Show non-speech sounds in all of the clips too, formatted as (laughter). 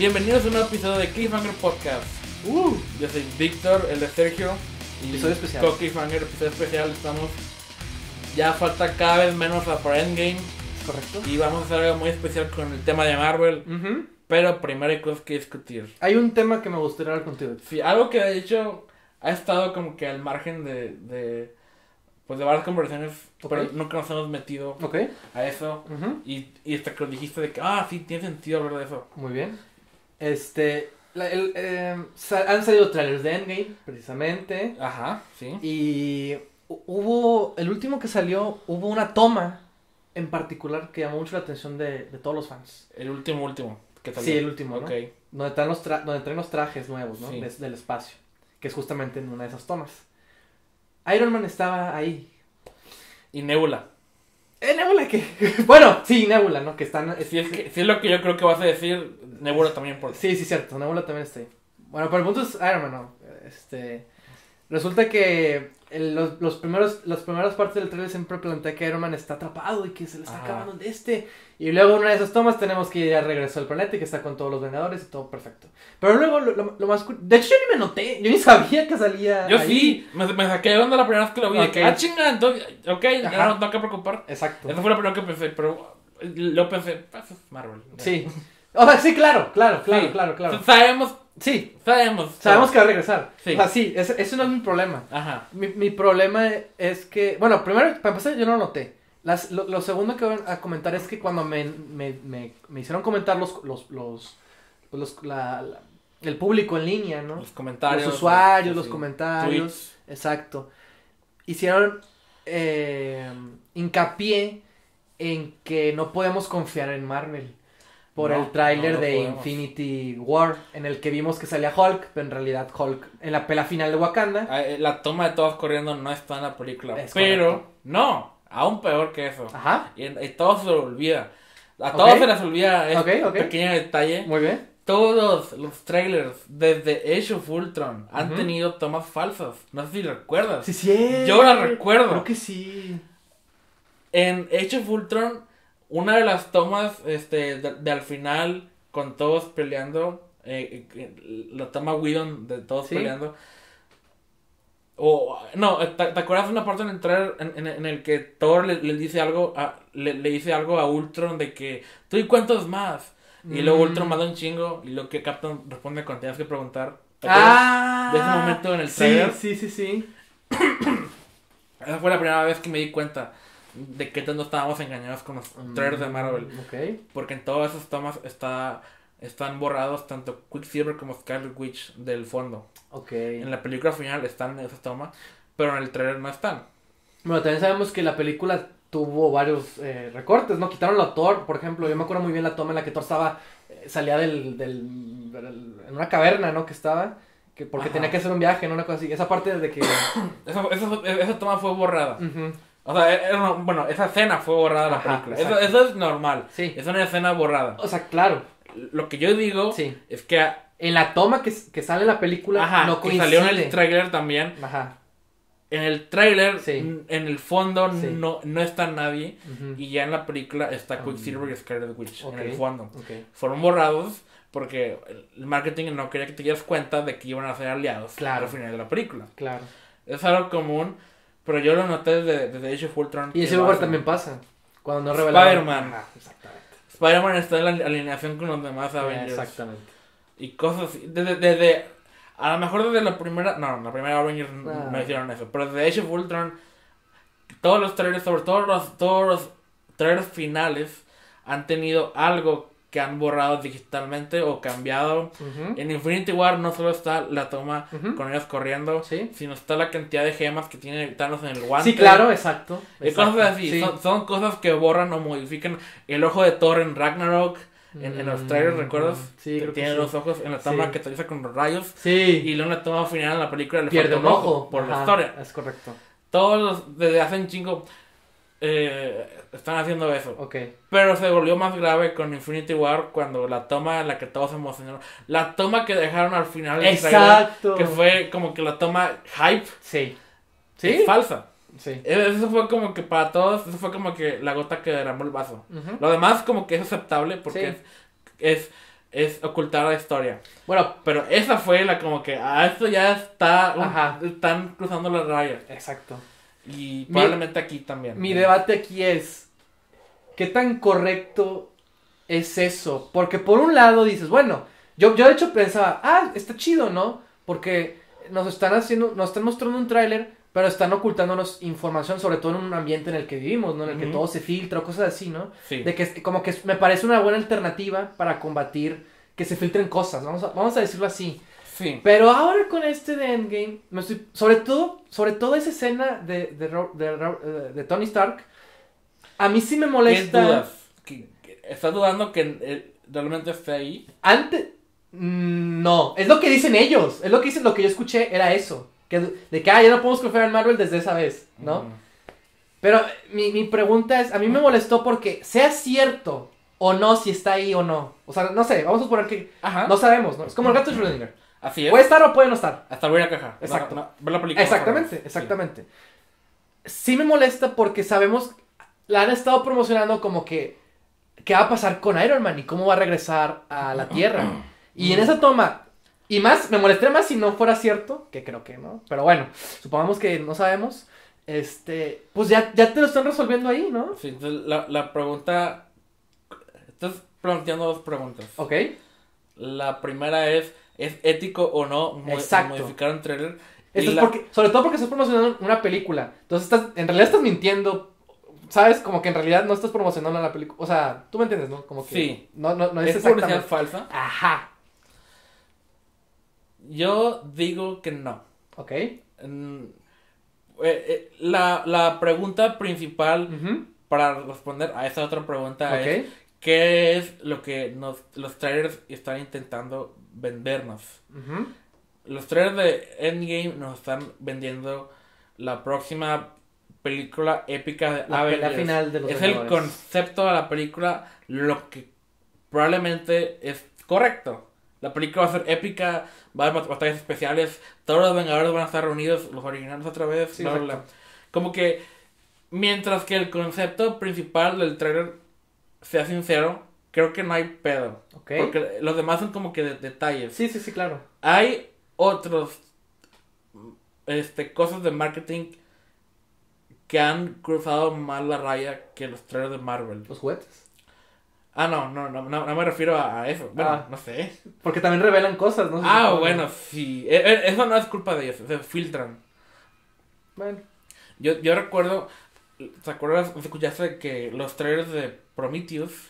Bienvenidos a un nuevo episodio de Cliffhanger Podcast. Uh, Yo soy Víctor, el de Sergio. Y Episodio especial. con Cliffhanger, episodio especial. Estamos. Ya falta cada vez menos para Endgame. correcto. Y vamos a hacer algo muy especial con el tema de Marvel. Ujú. Pero primero hay cosas que discutir. Hay un tema que me gustaría hablar contigo. Sí, algo que de hecho ha estado como que al margen de. de pues de varias conversaciones. Ok. Pero nunca nos hemos metido Ok. a eso. Y, y hasta que lo dijiste de que, ah, sí, tiene sentido hablar de eso. Muy bien. Este. la- el, eh, sa- han salido trailers de Endgame, precisamente. Ajá, sí. Y hu- hubo. El último que salió, hubo una toma en particular que llamó mucho la atención de, de todos los fans. El último, último. Que salió. Sí, el último, ¿no? Donde, están los tra- donde traen los trajes nuevos, ¿no? Sí. Des- del espacio. Que es justamente en una de esas tomas. Iron Man estaba ahí. Y Nebula. ¿Eh, Nebula qué? (laughs) bueno, sí, Nebula, ¿no? Que están. Si es, que, si es lo que yo creo que vas a decir, Nebula también por Sí, sí, cierto. Nebula también está ahí. Bueno, pero el punto es Iron Man, ¿no? Este. Resulta que el- los, los primeros, las primeras partes del trailer siempre plantea que Iron Man está atrapado y que se le está Ajá. acabando de este. Y luego en una de esas tomas tenemos que ya regresó al planeta y que está con todos los Vengadores y todo perfecto. Pero luego lo, lo- lo más... De hecho yo ni me noté, yo ni (laughs) sabía que salía Yo ahí. sí, me, me saqué de onda la primera vez que lo vi. de que, Ok. ah, chinga, entonces, ok, ya Ajá. no tengo que preocupar. Exacto. Eso fue lo primero que pensé, pero luego pensé, pues es Marvel. Sí. (laughs) O sea, sí, claro, claro, claro, Sí. claro, claro. Sabemos, Sí, sabemos. sabemos que va a regresar. Sí. O sea, sí, ese, ese no es mi problema. Ajá. Mi, mi problema es que, bueno, primero, para empezar, yo no lo noté. Las, lo, lo segundo que voy a comentar es que cuando me, me, me, me hicieron comentar los, los, los, pues los- la- la- el público en línea, ¿no? Los comentarios. Los usuarios, los comentarios. Tweets. Exacto. Hicieron eh, hincapié en que no podemos confiar en Marvel. Por No, el tráiler no, de podemos. Infinity War, en el que vimos que salía Hulk, pero en realidad Hulk en la pela final de Wakanda. Ah, eh, La toma de todos corriendo no está en la película. Es pero, correcto. no, aún peor que eso. Ajá, Y, y todo se lo olvida. A todos se les olvida este Ok, ok. pequeño detalle. muy bien. Todos los trailers desde Age of Ultron han tenido tomas falsas. No sé si recuerdas. Sí, sí. Yo la recuerdo. Creo que sí. En Age of Ultron, una de las tomas este, de, de al final, con todos peleando, eh, eh, la toma Whedon de todos Sí. peleando. O, no, ¿te, te acuerdas de una parte en el trailer en, en- en el que Thor le, le dice algo a, le, le dice algo a Ultron de que tú y cuántos más? Y luego Mm. Ultron manda un chingo y lo que Captain responde cuando tienes que preguntar. Ah. de ese momento en el sí, trailer? sí, sí, sí. (coughs) Esa fue la primera vez que me di cuenta de que tanto estábamos engañados con los trailers de Marvel. Mm, Ok. Porque en todas esas tomas está, están borrados tanto Quicksilver como Scarlet Witch del fondo. Ok. En la película final están en esas tomas, pero en el trailer no están. Bueno, también sabemos que la película tuvo varios eh, recortes, ¿no? Quitaron a Thor, por ejemplo. Yo me acuerdo muy bien la toma en la que Thor estaba, eh, salía del, del, del- en una caverna, ¿no? Que estaba, que porque Ajá. tenía que hacer un viaje, ¿no? Una cosa así. Esa parte de que... (coughs) Esa, esa, esa toma fue borrada. Ujú. O sea, era una- bueno, esa escena fue borrada de la Ajá, película. Eso, eso es normal. Sí. Es una escena borrada. O sea, claro. Lo que yo digo Sí. es que, En la toma que, que sale en la película ajá, no que coincide. salió en el trailer también. Ajá. En el trailer, Sí. en el fondo, Sí. no, no está nadie. Ujú. Y ya en la película está Ah. Quicksilver y Scarlet Witch Ok. en el fondo. Ok. Fueron borrados porque el marketing no quería que te dieras cuenta de que iban a ser aliados Claro. al final de la película. Claro. Es algo común, pero yo lo noté desde, desde Age of Ultron. Y ese lugar también pasa. Cuando no revelaron. Spider-Man. Ajá, exactamente. Spider-Man está en la alineación con los demás Avengers. Exactamente. Y cosas así. Desde, desde- a lo mejor desde la primera. No, la primera Avengers Ah. no hicieron eso. Pero desde Age of Ultron, todos los trailers, sobre todo los, todos los trailers finales, han tenido algo que han borrado digitalmente o cambiado. En Infinity War no solo está la toma con ellos corriendo, Sí. sino está la cantidad de gemas que tiene Thanos en el guante. Sí, claro, exacto. Y exacto. cosas así. Sí. Son, son cosas que borran o modifican. El ojo de Thor en Ragnarok. En, en los trailers, Mm, ¿recuerdas? Sí, Que creo que tiene sí. los ojos en la toma Sí. que utiliza con los rayos. Sí. Y luego en la toma final en la película le pierde un ojo. por la historia. Es correcto. Todos los, desde hace un chingo eh, están haciendo eso. Pero se volvió más grave con Infinity War cuando la toma en la que todos se emocionaron. La toma que dejaron al final trailer, Exacto. que fue como que la toma hype, Sí. es Sí. falsa. Sí. Eso fue como que para todos, eso fue como que la gota que derramó el vaso. Lo demás como que es aceptable porque Sí. es, es es ocultar la historia. Bueno, Pero esa fue la como que, ah, esto ya está, un- Ajá. están cruzando las rayas. exacto. Y Mi- probablemente aquí también. Mi debate aquí es, ¿qué tan correcto es eso? Porque por un lado dices, bueno, yo, yo de hecho pensaba, ah, está chido, ¿no? Porque nos están haciendo, nos están mostrando un tráiler, pero están ocultándonos información, sobre todo en un ambiente en el que vivimos, ¿no? En el que todo se filtra o cosas así, ¿no? Sí. De que como que me parece una buena alternativa para combatir que se filtren cosas, vamos a, vamos a decirlo así. Pero ahora con este de Endgame, me estoy, sobre todo, sobre todo esa escena de, de, Ro- de, Ro- eh, de Tony Stark, a mí sí me ¿Qué molesta. dudas? ¿Qué- qué- ¿Estás dudando que eh, realmente esté ahí? Antes, mm, no, es lo que dicen ellos, es lo que dicen, lo que yo escuché era eso, que, de que ah, ya no podemos confiar en Marvel desde esa vez, ¿no? Mm. Pero eh, mi, mi pregunta es, a mí me molestó porque sea cierto o no si está ahí o no. O sea, no sé, vamos a suponer que Ajá. no sabemos, ¿no? Es como el gato de Schrödinger. Así es. Puede estar o puede no estar. Hasta voy a la caja. Exacto. No, no, ver la película. Exactamente, Sí. exactamente. Sí me molesta porque sabemos, la han estado promocionando como que, ¿qué va a pasar con Iron Man y cómo va a regresar a la Tierra? Y en esa toma, y más, me molestaría más si no fuera cierto, que creo que no, pero bueno, supongamos que no sabemos, este, pues ya, ya te lo están resolviendo ahí, ¿no? Sí, entonces la, la pregunta. Estás planteando dos preguntas. Ok, La primera es: ¿es ético o no mo- Exacto. modificar un trailer? Esto es la- porque, sobre todo porque estás promocionando una película, entonces estás, en realidad estás mintiendo, ¿sabes? Como que en realidad no estás promocionando la película, o sea, tú me entiendes, ¿no? Como que Sí. no, no, no es, ¿Es publicidad falsa? Ajá. Yo digo que no. Ok. Mm, eh, eh, la, la pregunta principal para responder a esa otra pregunta es: ¿qué es lo que nos, los trailers están intentando vendernos? Ujú. Los trailers de Endgame nos están vendiendo la próxima película épica de La Avengers. final de los Es el Vengadores. concepto de la película lo que probablemente es correcto. La película va a ser épica, va a haber batallas especiales, todos los Vengadores van a estar reunidos, los originales otra vez, Sí, bla, bla. Como que, mientras que el concepto principal del trailer sea sincero, creo que no hay pedo. Ok. Porque los demás son como que de- detalles. Sí, sí, sí, claro. Hay otros este, cosas de marketing que han cruzado más la raya que los trailers de Marvel. Los juguetes. Ah, no, no, no, no, no me refiero a, a eso. Bueno, Ah. no sé. Porque también revelan cosas, ¿no? Ah, bueno, sí. Eh, eh, Eso no es culpa de ellos, se filtran. Bueno. Yo, yo recuerdo, ¿te acuerdas? Escuchaste que los trailers de Prometheus,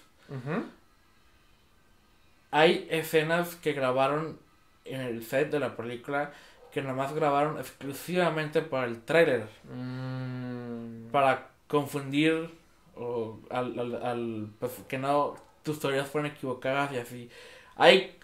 Hay escenas que grabaron en el set de la película que nomás grabaron exclusivamente para el trailer. Mm. para confundir o al, al, al- pues, que no tus teorías fueran equivocadas y así. Hay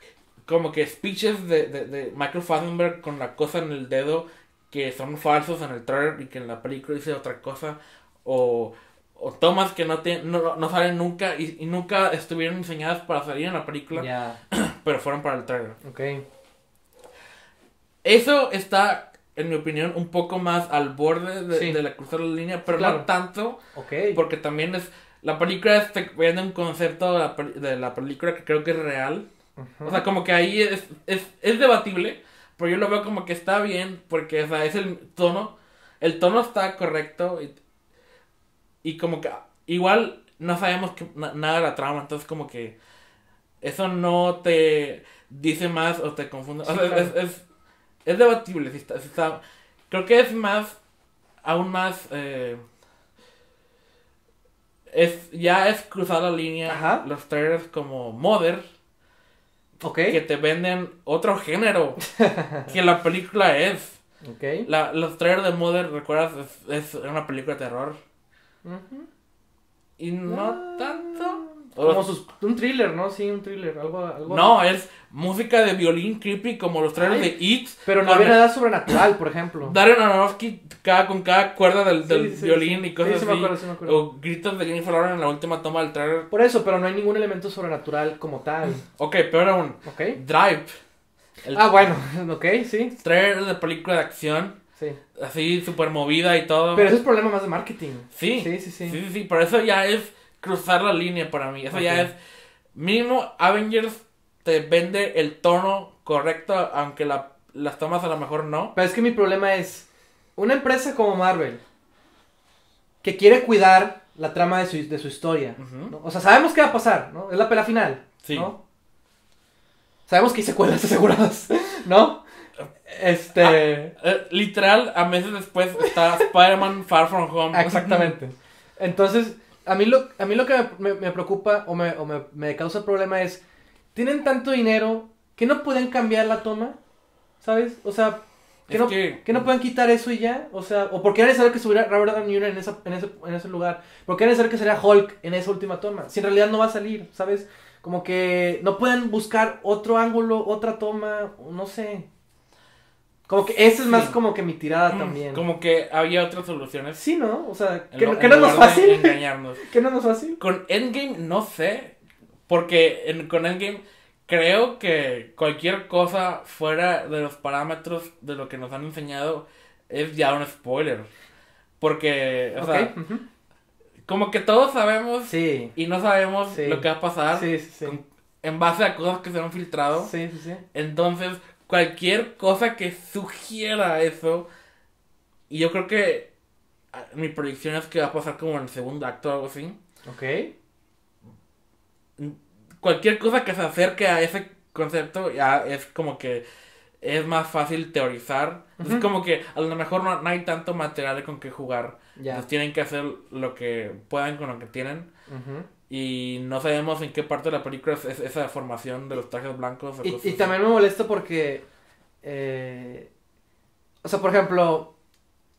como que speeches de, de, de Michael Fassbender con la cosa en el dedo que son falsos en el trailer y que en la película dice otra cosa o, o tomas que no, te, no, no salen nunca y, y nunca estuvieron diseñadas para salir en la película (clears throat) pero fueron para el trailer. Ok. Eso está, en mi opinión, un poco más al borde de, Sí. de la cruzar la línea, pero Claro. no tanto Ok. Porque también es. La película es, te vende un concepto de la, pel- de la película que creo que es real. O sea, como que ahí es, es, es debatible. Pero yo lo veo como que está bien. Porque, o sea, es el tono. El tono está correcto. Y, y como que. Igual no sabemos que, na- nada de la trama. Entonces, como que. Eso no te dice más o te confunde. O sea, es, claro. es, es debatible. Si está, si está- creo que es más. Aún más. eh, es, ya es cruzar la línea Ajá. los trailers como Mother que te venden otro género (laughs) que la película es. La, los trailers de Mother, ¿recuerdas? Es, es una película de terror. Ujú. Y no Ah. tanto. Como sus- un thriller, ¿no? Sí, un thriller. Algo. algo no, es música de violín creepy como los trailers Ay. de It. Pero no había nada sobrenatural, por ejemplo. (clears throat) Darren Aronofsky cada, con cada cuerda del, del sí, sí, violín sí. y cosas Sí, sí me así. acuerdo, sí me acuerdo. O gritos de Jennifer Lawrence en la última toma del trailer. Por eso, pero no hay ningún elemento sobrenatural como tal. (clears throat) Ok, peor aún. ¿Ok? Drive. El Ah, bueno, (laughs) ok, sí. trailer de película de acción. Sí. Así, súper movida y todo. Pero ese es problema más de marketing. Sí. Sí, sí, sí. Sí, sí, sí, pero eso ya es cruzar la línea para mí. Eso ya es. Mínimo, Avengers te vende el tono correcto, aunque la, las tomas a lo mejor no. Pero es que mi problema es, una empresa como Marvel, que quiere cuidar la trama de su, de su historia. O sea, sabemos qué va a pasar, ¿no? Es la pela final, Sí. ¿no? Sabemos que hay secuelas (laughs) aseguradas, ¿no? Este... Eh, literal, a meses después está (laughs) Spider-Man Far From Home. Exactamente. Entonces, a mí lo, a mí lo que me, me- me preocupa o, me, o me, me causa problema es, tienen tanto dinero que no pueden cambiar la toma, ¿sabes? O sea, que, Es no, que- que no puedan quitar eso y ya, o sea, o porque era necesario que estuviera Robert Downey Jr. en, esa, en, ese, en ese lugar, porque era necesario que saliera Hulk en esa última toma, si en realidad no va a salir, ¿sabes? Como que no pueden buscar otro ángulo, otra toma, no sé. Como que esa es más Sí. como que mi tirada también. Como que había otras soluciones. Sí, ¿no? O sea, que, lo- no- que en no es más fácil. engañarnos. (laughs) Que no es más fácil. Con Endgame no sé, porque en- con Endgame creo que cualquier cosa fuera de los parámetros de lo que nos han enseñado es ya un spoiler. Porque, o sea, como que todos sabemos Sí. y no sabemos Sí. lo que va a pasar Sí, sí, sí. con- en base a cosas que se han filtrado. Sí, sí, sí. Entonces, cualquier cosa que sugiera eso, y yo creo que ah, mi proyección es que va a pasar como en el segundo acto o algo así. Ok. Cualquier cosa que se acerque a ese concepto ya es como que es más fácil teorizar. Es Ujú. como que a lo mejor no, no hay tanto material con que jugar. Pues tienen que hacer lo que puedan con lo que tienen. Ujú. Y no sabemos en qué parte de la película es, es esa formación de los trajes blancos. Y, y también me molesta porque. eh, o sea, por ejemplo,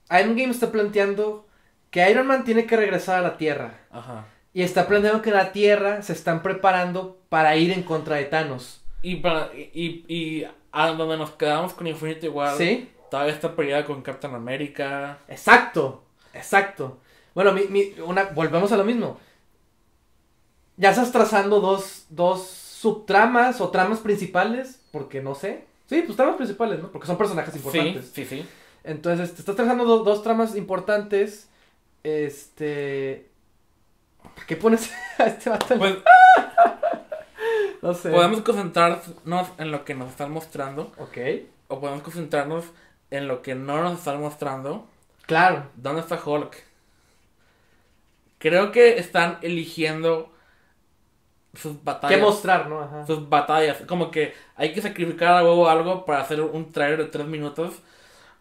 Endgame está planteando que Iron Man tiene que regresar a la Tierra. Ajá. Y está planteando que la Tierra se están preparando para ir en contra de Thanos. Y, para, y, y a donde nos quedamos con Infinity War, ¿Sí? todavía está peleada con Captain America. Exacto. Exacto. Bueno, mi, mi- una, volvemos a lo mismo. Ya estás trazando dos, dos subtramas o tramas principales, porque no sé. Sí, pues tramas principales, ¿no? Porque son personajes importantes. Sí, sí, sí. Entonces, te estás trazando do- dos tramas importantes. Este. ¿Para qué pones (laughs) a este vato? Pues (laughs) no sé. podemos concentrarnos en lo que nos están mostrando Ok. o podemos concentrarnos en lo que no nos están mostrando. Claro. ¿Dónde está Hulk? Creo que están eligiendo sus ¿Qué batallas. mostrar, no? Ajá. sus batallas. Como que hay que sacrificar a huevo algo para hacer un trailer de tres minutos.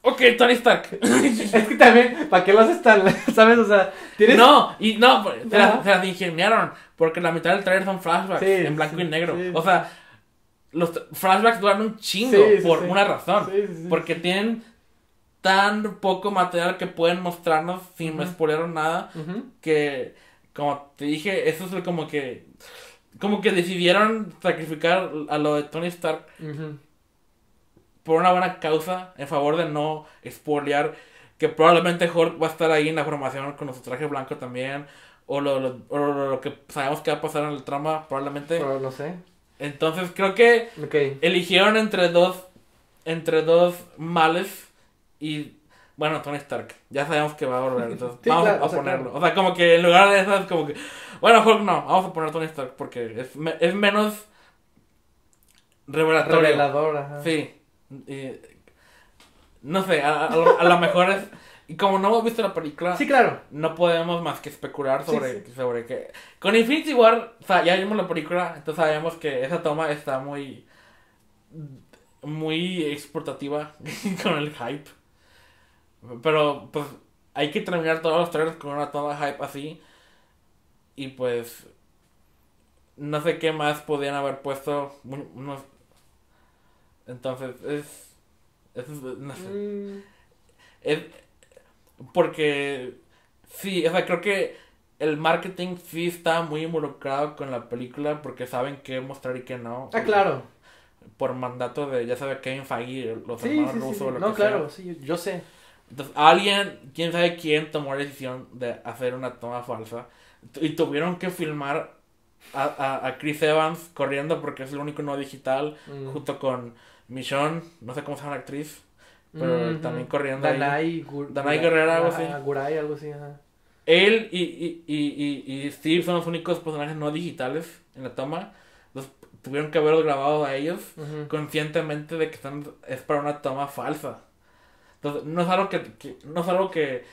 Ok, Tony Stark. (laughs) Es que también, ¿para qué lo haces tan.? (laughs) ¿Sabes? O sea, tienes. No, y no, se las, se las ingeniaron. Porque la mitad del trailer son flashbacks Sí, en blanco sí, y negro. sí. O sea, los flashbacks duran un chingo por una razón. Sí, sí, sí. Porque tienen tan poco material que pueden mostrarnos sin Ujú. spoiler nada. Que, como te dije, eso es como que. Como que decidieron sacrificar a lo de Tony Stark por una buena causa en favor de no spoilear que probablemente Hulk va a estar ahí en la formación con su traje blanco también o lo, lo- o lo- lo que sabemos que va a pasar en el trama probablemente. Pero no sé. entonces creo que eligieron entre dos entre dos males y bueno Tony Stark. Ya sabemos que va a volver entonces (laughs) Sí, vamos claro, a o sea, ponerlo. claro. o sea como que en lugar de eso es como que bueno Hulk no vamos a poner Tony Stark porque es, me- es menos revelatorio Revelador, ajá. Sí. Y, no sé, a, a lo, a lo mejor es... Y como no hemos visto la película, Sí, claro. no podemos más que especular sobre, sí. sobre que... Con Infinity War, o sea, ya vimos la película, entonces sabemos que esa toma está muy... Muy exportativa (laughs) con el hype. Pero, pues, hay que terminar todos los trailers con una toma de hype así. Y pues... No sé qué más podían haber puesto. un- unos- Entonces, es... es- no sé. Mm, Es porque sí, o sea, creo que el marketing sí está muy involucrado con la película porque saben qué mostrar y qué no. Ah, claro. Por mandato de, ya sabe, Kevin Feige, los Sí, hermanos sí, rusos, sí. o lo No, que sea. claro, sí, yo, yo sé. Entonces, alguien, quién sabe quién, tomó la decisión de hacer una toma falsa y tuvieron que filmar a, a, a Chris Evans corriendo porque es el único no digital Mm. junto con Michonne, no sé cómo se llama la actriz, pero Ujú. también corriendo. Danai, Gur- Danai Guerrera, algo así. Gurai, algo así, ajá. Él y, y, y, y, y Steve son los únicos personajes no digitales en la toma. Entonces, tuvieron que haberlo grabado a ellos conscientemente de que están, es para una toma falsa. Entonces, no es algo que, que- no es algo que,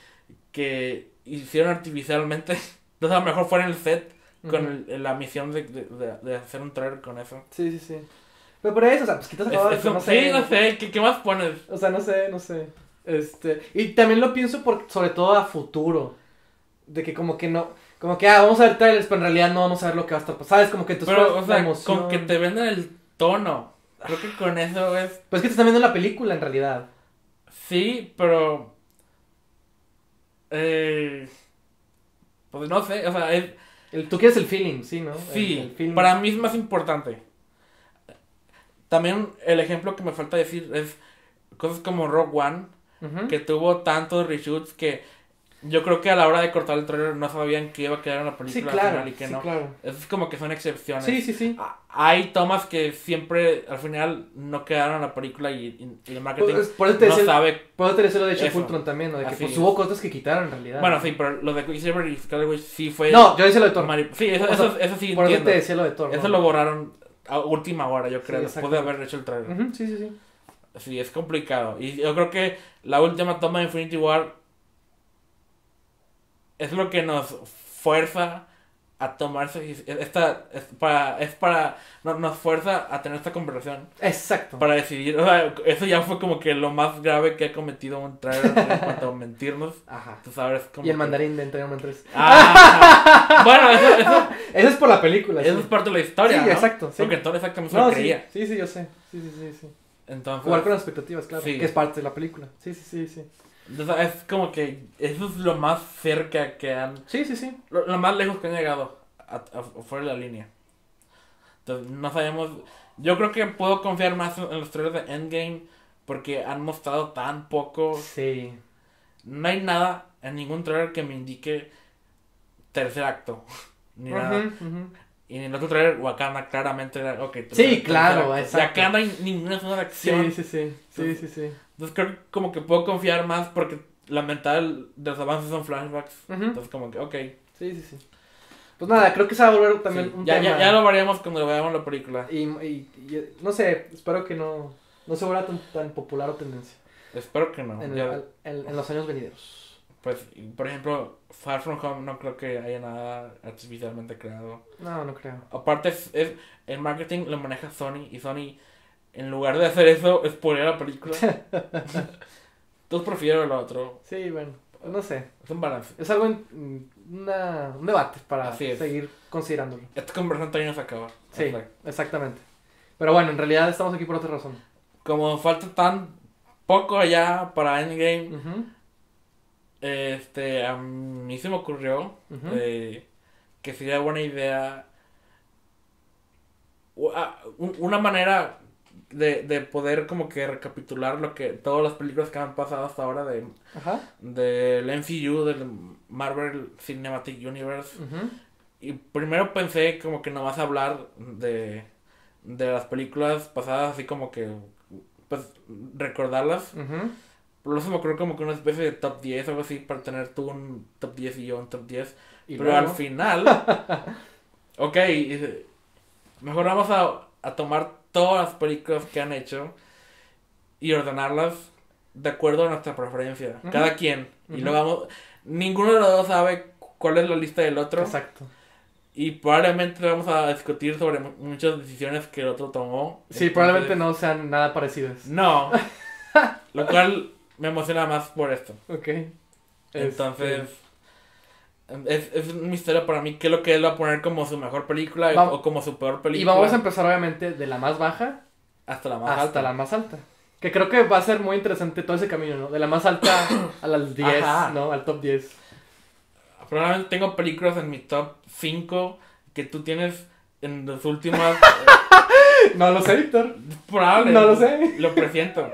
que hicieron artificialmente. (laughs) Entonces, a lo mejor fue en el set con Ujú. el- la misión de, de, de- hacer un trailer con eso. Sí, sí, sí. Pero por eso, o sea, pues quitas Es- acabado es un- no sí, sé. no sé, ¿qué, qué más pones? O sea, no sé, no sé. Este, y también lo pienso por, sobre todo a futuro. De que como que no, como que, ah, vamos a ver trailers, pero en realidad no vamos a ver lo que va a estar pasando. ¿Sabes? Como que entonces Pero, pues, o sea, emoción. con que te venden el tono. Creo que con eso es. Pues es que te están viendo la película en realidad. Sí, pero. Eh, pues no sé, o sea, es, El, tú quieres el feeling, sí, ¿no? Sí, el feeling. para mí es más importante. También el ejemplo que me falta decir es cosas como Rogue One, que tuvo tantos reshoots que yo creo que a la hora de cortar el trailer no sabían que iba a quedar en la Sí, película claro. final y que sí, no. claro. Eso es como que son excepciones. Sí, sí, sí. Ah, Hay tomas que siempre al final no quedaron en la película y, y- el marketing Por, por eso te no sabe. por eso te decía lo de Age of Eso. Ultron también, ¿no? De que pues es. hubo cosas que quitaron en realidad. Bueno, sí, pero lo de Quicksilver y Scarlet Witch sí fue. No, yo decía lo de Thor. mari- Sí, eso, O sea, eso, eso sí por eso entiendo. te decía lo de Thor. Eso ¿no? lo borraron a última hora, yo creo, Sí, después de haber hecho el trailer. Ujú, Sí, sí, sí. Sí, es complicado. Y yo creo que la última toma de Infinity War es lo que nos fuerza a tomarse esta es para es para no- nos fuerza a tener esta conversación Exacto. para decidir, o sea, eso ya fue como que lo más grave que ha cometido un trailer en (laughs) cuanto a mentirnos. Ajá. Tú sabes como Y el que- mandarín de Entre 3. Ah, (laughs) bueno, eso, eso, (laughs) Eso es por la película. eso sí. es parte de la historia, Sí, ¿no? exacto, sí. Porque entonces exactamente No, lo sí, creía. sí, sí, yo sé. Sí, sí, sí, sí. Entonces, Jugar con las expectativas, claro. Sí. Que es parte de la película. Sí, sí, sí, sí. Es como que eso es lo más cerca que han Sí, sí, sí. lo, lo más lejos que han llegado a, a- fuera de la línea. Entonces, no sabemos. Yo creo que puedo confiar más en los trailers de Endgame porque han mostrado tan poco. Sí. No hay nada en ningún trailer que me indique tercer acto. (laughs) Ni nada. Y en el otro trailer, Wakanda claramente era. ok, tercer- Sí, claro, acto. exacto. Y acá no hay ninguna escena de acción. Sí, sí, sí. Sí, sí, sí. Entonces, creo que como que puedo confiar más porque la mental de los avances son flashbacks. Ujú. Entonces, como que, ok. Sí, sí, sí. Pues nada, creo que se va a volver también Sí, un ya, tema. ya, ya lo veremos cuando veamos la película. Y, y- y- no sé, espero que no, no se vuelva tan, tan popular o tendencia Espero que no. en, Ya, el- en- en los años venideros. pues, por ejemplo, Far From Home no creo que haya nada artificialmente creado. No, no creo. Aparte, es, es- el marketing lo maneja Sony y Sony, en lugar de hacer eso, spoiler la película. (laughs) Entonces prefiero lo otro. Sí, bueno, no sé. Es un balance. Es algo, en- una, un debate para es. seguir considerándolo. Esta conversación no se acaba. Sí, exactamente. Pero bueno, en realidad estamos aquí por otra razón. como falta tan poco ya para Endgame, este, a mí se me ocurrió eh, que sería buena idea ah, un- una manera de, de poder como que recapitular lo que todas las películas que han pasado hasta ahora de Ajá. del MCU del Marvel Cinematic Universe. Y primero pensé como que nomás hablar de de las películas pasadas así como que pues recordarlas. Ujú. pero se me ocurrió como que una especie de top 10 o algo así para tener tú un top 10 y yo un top 10 Y pero luego- al final, (laughs) ok, mejor vamos a, a tomar todas las películas que han hecho y ordenarlas de acuerdo a nuestra preferencia, Ujú. cada quien. Y Ujú. luego vamos, ninguno de los dos sabe cuál es la lista del otro Exacto. y probablemente vamos a discutir sobre mu- muchas decisiones que el otro tomó. Sí, probablemente no sean nada parecidas. No, (laughs) lo cual me emociona más por esto. Ok. Entonces, Este, es, es un misterio para mí qué es lo que él va a poner como su mejor película Vam- o como su peor y película. vamos a empezar obviamente de la más baja hasta la más hasta alta. la más alta. Que creo que va a ser muy interesante todo ese camino, ¿no? De la más alta (coughs) a las 10, Ajá. ¿no? Al top 10. Probablemente tengo películas en mi top 5 que tú tienes en las últimas. (laughs) No lo sé, Víctor. Probable. No lo sé. Lo presiento.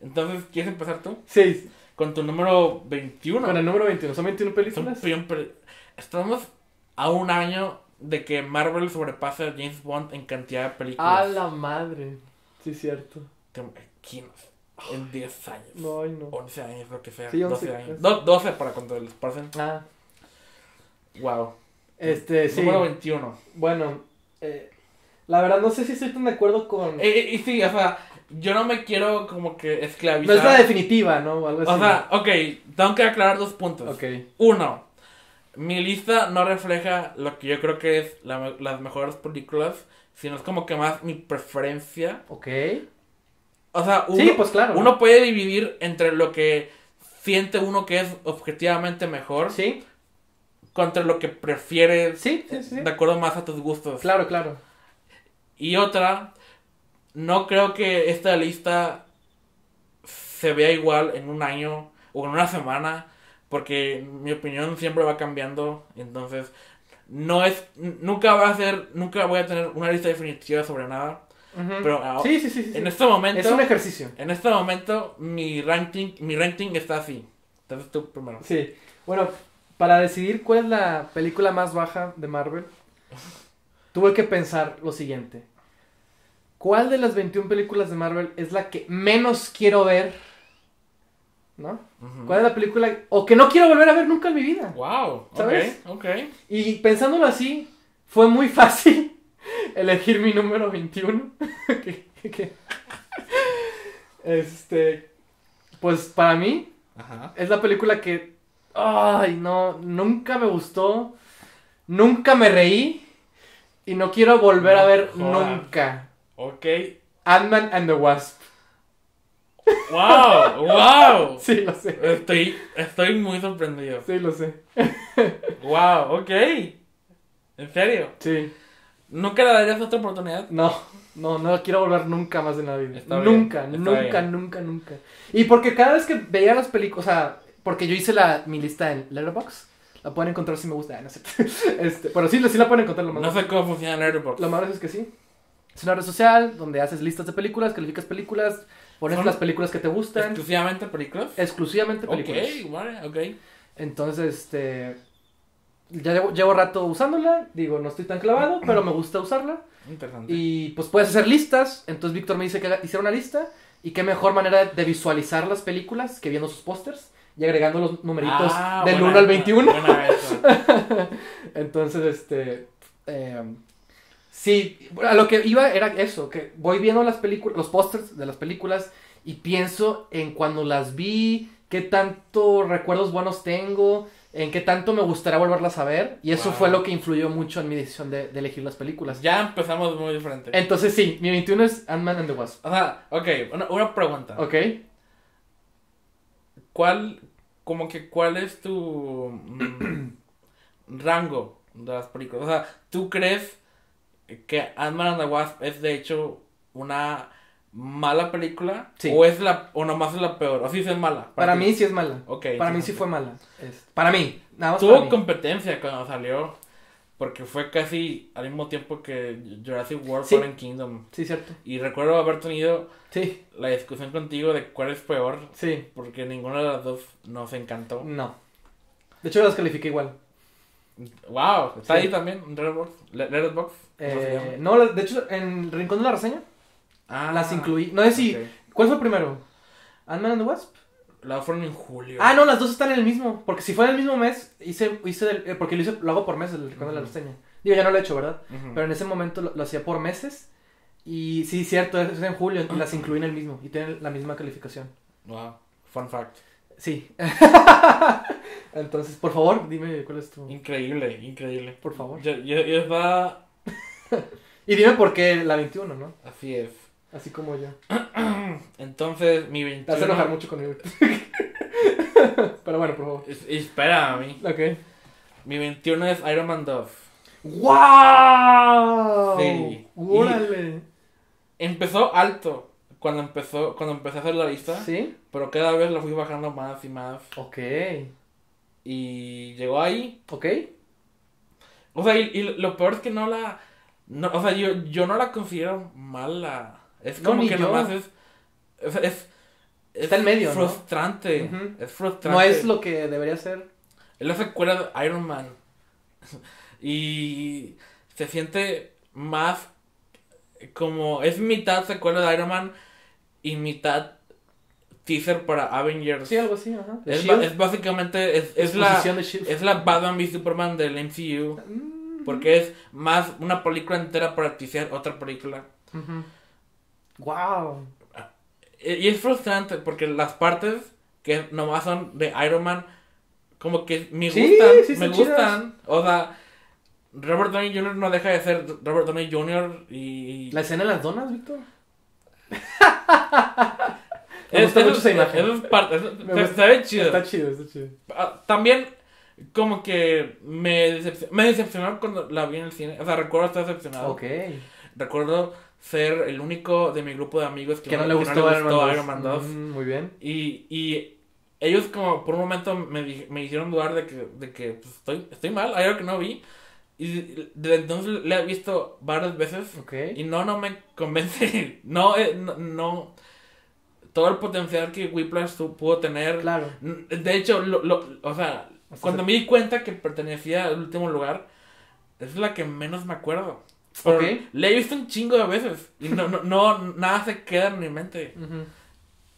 Entonces, ¿quieres empezar tú? Sí, Con tu número 21. con el número 21. ¿Son 21 Son películas? bien pel- Estamos a un año de que Marvel sobrepase a James Bond en cantidad de películas. A la madre. Sí, cierto. ¿Quién? En 10 años. No, ay, no. 11 años, lo que sea. Sí, 12 11, años. pues. Do- 12 para cuando les pasen. Ah, Wow. este, sí. Número 21. Bueno, eh, La verdad, no sé si estoy tan de acuerdo con. Eh, y sí, o sea, yo no me quiero como que no esclavizar. es la definitiva, ¿no? O algo así. O sea, ok, tengo que aclarar dos puntos. Ok. Uno, mi lista no refleja lo que yo creo que es la las mejores películas, sino es como que más mi preferencia. Ok. O sea, uno, Sí, pues claro. uno puede dividir entre lo que siente uno que es objetivamente mejor Sí, contra lo que prefieres sí, sí, sí. de acuerdo más a tus gustos. Claro, claro. Y otra, no creo que esta lista se vea igual en un año o en una semana, porque mi opinión siempre va cambiando, entonces no es, nunca va a ser, nunca voy a tener una lista definitiva sobre nada, pero ah, sí, sí, sí. en este momento, Es un ejercicio. en este momento mi ranking, mi ranking está así. Entonces tú primero. Sí. Bueno, para decidir cuál es la película más baja de Marvel, (laughs) tuve que pensar lo siguiente. ¿Cuál de las 21 películas de Marvel es la que menos quiero ver? ¿No? ¿Cuál es la película o que no quiero volver a ver nunca en mi vida? Wow, ¿Sabes? ok, ok. Y pensándolo así, fue muy fácil (laughs) elegir mi número 21. (laughs) Que- que- este, pues para mí Ajá. es la película que, ay, no, nunca me gustó, nunca me reí y no quiero volver a ver nunca. Ok. Ant-Man and the Wasp. Wow, wow. (laughs) Sí, lo sé. Estoy, estoy muy sorprendido. Sí, lo sé. Wow, ok. ¿En serio? Sí. ¿Nunca le darías otra oportunidad? No, no, no quiero volver nunca más en la vida. Está bien, nunca, nunca, nunca, nunca. Y porque cada vez que veía las películas, o sea, porque yo hice la, mi lista en Letterboxd, la pueden encontrar si me gusta. No sé. (laughs) Este, pero sí, sí la pueden encontrar lo más. No sé cómo funciona Letterboxd. Lo malo es que sí. Es una red social donde haces listas de películas, calificas películas, pones ¿Son las películas que te gustan, ¿Exclusivamente películas? exclusivamente películas. Ok, vale, ok. Entonces, este. Ya llevo, llevo rato usándola, digo, no estoy tan clavado, (clears throat) pero me gusta usarla. Interesante. Y pues puedes hacer listas. Entonces Víctor me dice que hiciera una lista. Y qué mejor manera de visualizar las películas que viendo sus pósters y agregando los numeritos Ah, del buena 1 al esa, 21. buena esa. (laughs) Entonces, este. eh, sí, a lo que iba era eso: que voy viendo las películas, los pósters de las películas y pienso en cuando las vi, qué tanto recuerdos buenos tengo, en qué tanto me gustaría volverlas a ver. Y eso Wow. fue lo que influyó mucho en mi decisión de, de elegir las películas. Ya empezamos muy diferente. Entonces, sí, mi 21 es Ant-Man and the Wasp. O sea, ok, una, una pregunta. ¿Ok? ¿Cuál, como que, cuál es tu mm, (clears throat) rango de las películas? O sea, ¿tú crees que Ant-Man and the Wasp es de hecho una mala película? Sí. ¿O es la, o nomás es la peor? ¿O sí es mala? Para mí sí es mala. Para mí sí fue mala. Es- para mí, nada más Tuvo competencia cuando salió. Porque fue casi al mismo tiempo que Jurassic World Sí. Fallen Kingdom. Sí, cierto. Y recuerdo haber tenido Sí, la discusión contigo de cuál es peor. sí. Porque ninguna de las dos nos encantó. No. De hecho, las califiqué igual. Wow, está Sí. ahí también, Letterboxd. Le- Letterboxd, ¿cómo se Eh, no, de hecho, en el rincón de la reseña Ah, las incluí. No sé si. ¿Cuál fue primero? ¿Ant-Man and the Wasp? La fueron en julio. Ah, no, las dos están en el mismo. Porque si fue en el mismo mes, hice. hice el- eh, porque lo, hice, lo hago por meses, el rincón de la reseña. Digo, ya no lo he hecho, ¿verdad? Pero en ese momento lo, lo hacía por meses. Y sí, cierto, es en julio. y las incluí en el mismo. Y tienen la misma calificación. Wow, fun fact. Sí. (laughs) Entonces, por favor, dime cuál es tu. Increíble, increíble. Por favor. Yo, yo, yo estaba... (laughs) Y dime por qué la 21, ¿no? Así es. Así como yo. (clears throat) Entonces, mi Te 21... hace enojar mucho conmigo. (laughs) Pero bueno, por favor. Es- Espera a mí. Ok. Mi 21 es Iron Man 2. ¡Wow! Sí. ¡Órale! Empezó alto cuando empezó cuando empecé a hacer la lista, ¿Sí? pero cada vez lo fui bajando más y más. Ok. Y llegó ahí. Ok. O sea, y, y lo peor es que no la... No, o sea, yo, yo no la considero mala. Es No, como que yo. nomás es... Es, es, es Está en medio, ¿no? frustrante. Ujú. Es frustrante. No es lo que debería ser. Es la secuela de Iron Man. (laughs) y se siente más como... Es mitad secuela de Iron Man y mitad teaser para Avengers. Sí, algo así, ajá. Es, básicamente... Es, es la, es la Batman v Superman del MCU. Mm, Porque es más una película entera para ticiar otra película. Wow. Y es frustrante porque las partes que nomás son de Iron Man, como que me Sí, gustan, sí me gustan. O sea, Robert Downey Jr. no deja de ser Robert Downey Jr. y... ¿La escena de las donas, Víctor? (laughs) Me gusta mucho esa imagen. eso es parte, se ve chido. Está chido, está chido. Ah, También, como que me, decepcion- me decepcionó cuando la vi en el cine. O sea, recuerdo estar decepcionado. Ok. Recuerdo ser el único de mi grupo de amigos que, no le gustó, Iron Man 2. Mm, muy bien. Y, y ellos como por un momento me, me hicieron dudar de que, de que pues, estoy, estoy mal, hay algo que no vi. Y desde entonces le he visto varias veces. Ok. Y no, no me convence. (laughs) No, eh, no, no. Todo el potencial que Whiplash pudo tener. Claro. De hecho, lo, lo- o sea, Cuando me di cuenta que pertenecía al último lugar, es la que menos me acuerdo. Pero Ok. Le he visto un chingo de veces. Y no, no, no, nada se queda en mi mente.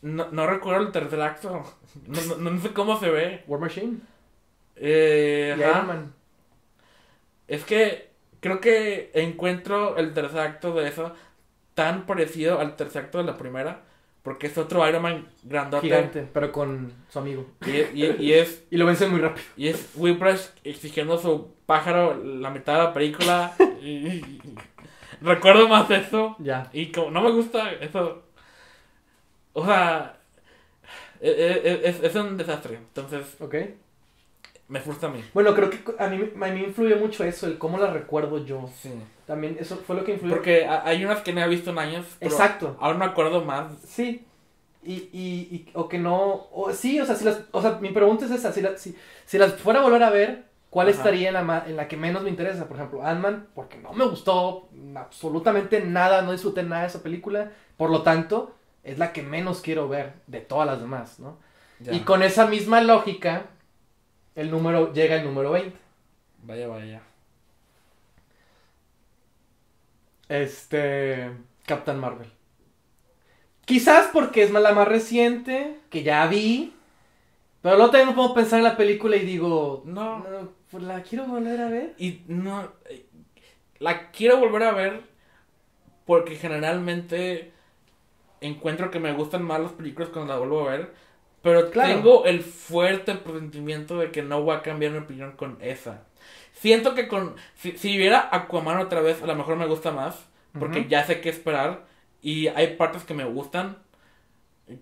No, no recuerdo el tercer acto. No, no, no sé cómo se ve. War Machine. Eh, Y. Iron Man. Es que creo que encuentro el tercer acto de eso tan parecido al tercer acto de la primera. Porque es otro Iron Man grandote. Gigante, pero con su amigo. Y, y- y es, (laughs) Y lo vence muy rápido. y es Whiplash exigiendo su pájaro la mitad de la película. (laughs) y, recuerdo más eso. Ya. Y como no me gusta eso. O sea, e- e- es, es un desastre. Entonces, Ok. Me frustra a mí. Bueno, creo que a mí, a mí me influye mucho eso, el cómo la recuerdo yo. Sí. También eso fue lo que influyó. Porque ha- hay unas que no he visto en años. pero Exacto. Ahora me acuerdo más. Sí. Y, y, y- o que no, o, sí, o sea, si las, o sea, mi pregunta es esa, si, la- si, si las fuera a volver a ver, ¿cuál Ajá. estaría en la, en la que menos me interesa? Por ejemplo, Ant-Man, porque no me gustó absolutamente nada, no disfruté nada de esa película, por lo tanto, es la que menos quiero ver de todas las demás, ¿no? Ya. Y con esa misma lógica, el número, llega el número 20. Vaya, vaya. Este. Captain Marvel. Quizás porque es la más reciente, que ya vi. Pero luego también me puedo pensar en la película y digo. No. pues la quiero volver a ver. Y no. eh, La quiero volver a ver. Porque generalmente. Encuentro que me gustan más las películas cuando las vuelvo a ver. Pero Claro. tengo el fuerte presentimiento de que no voy a cambiar mi opinión con esa. Siento que con. Si, si viera Aquaman otra vez, a lo mejor me gusta más. Porque ya sé qué esperar. Y hay partes que me gustan.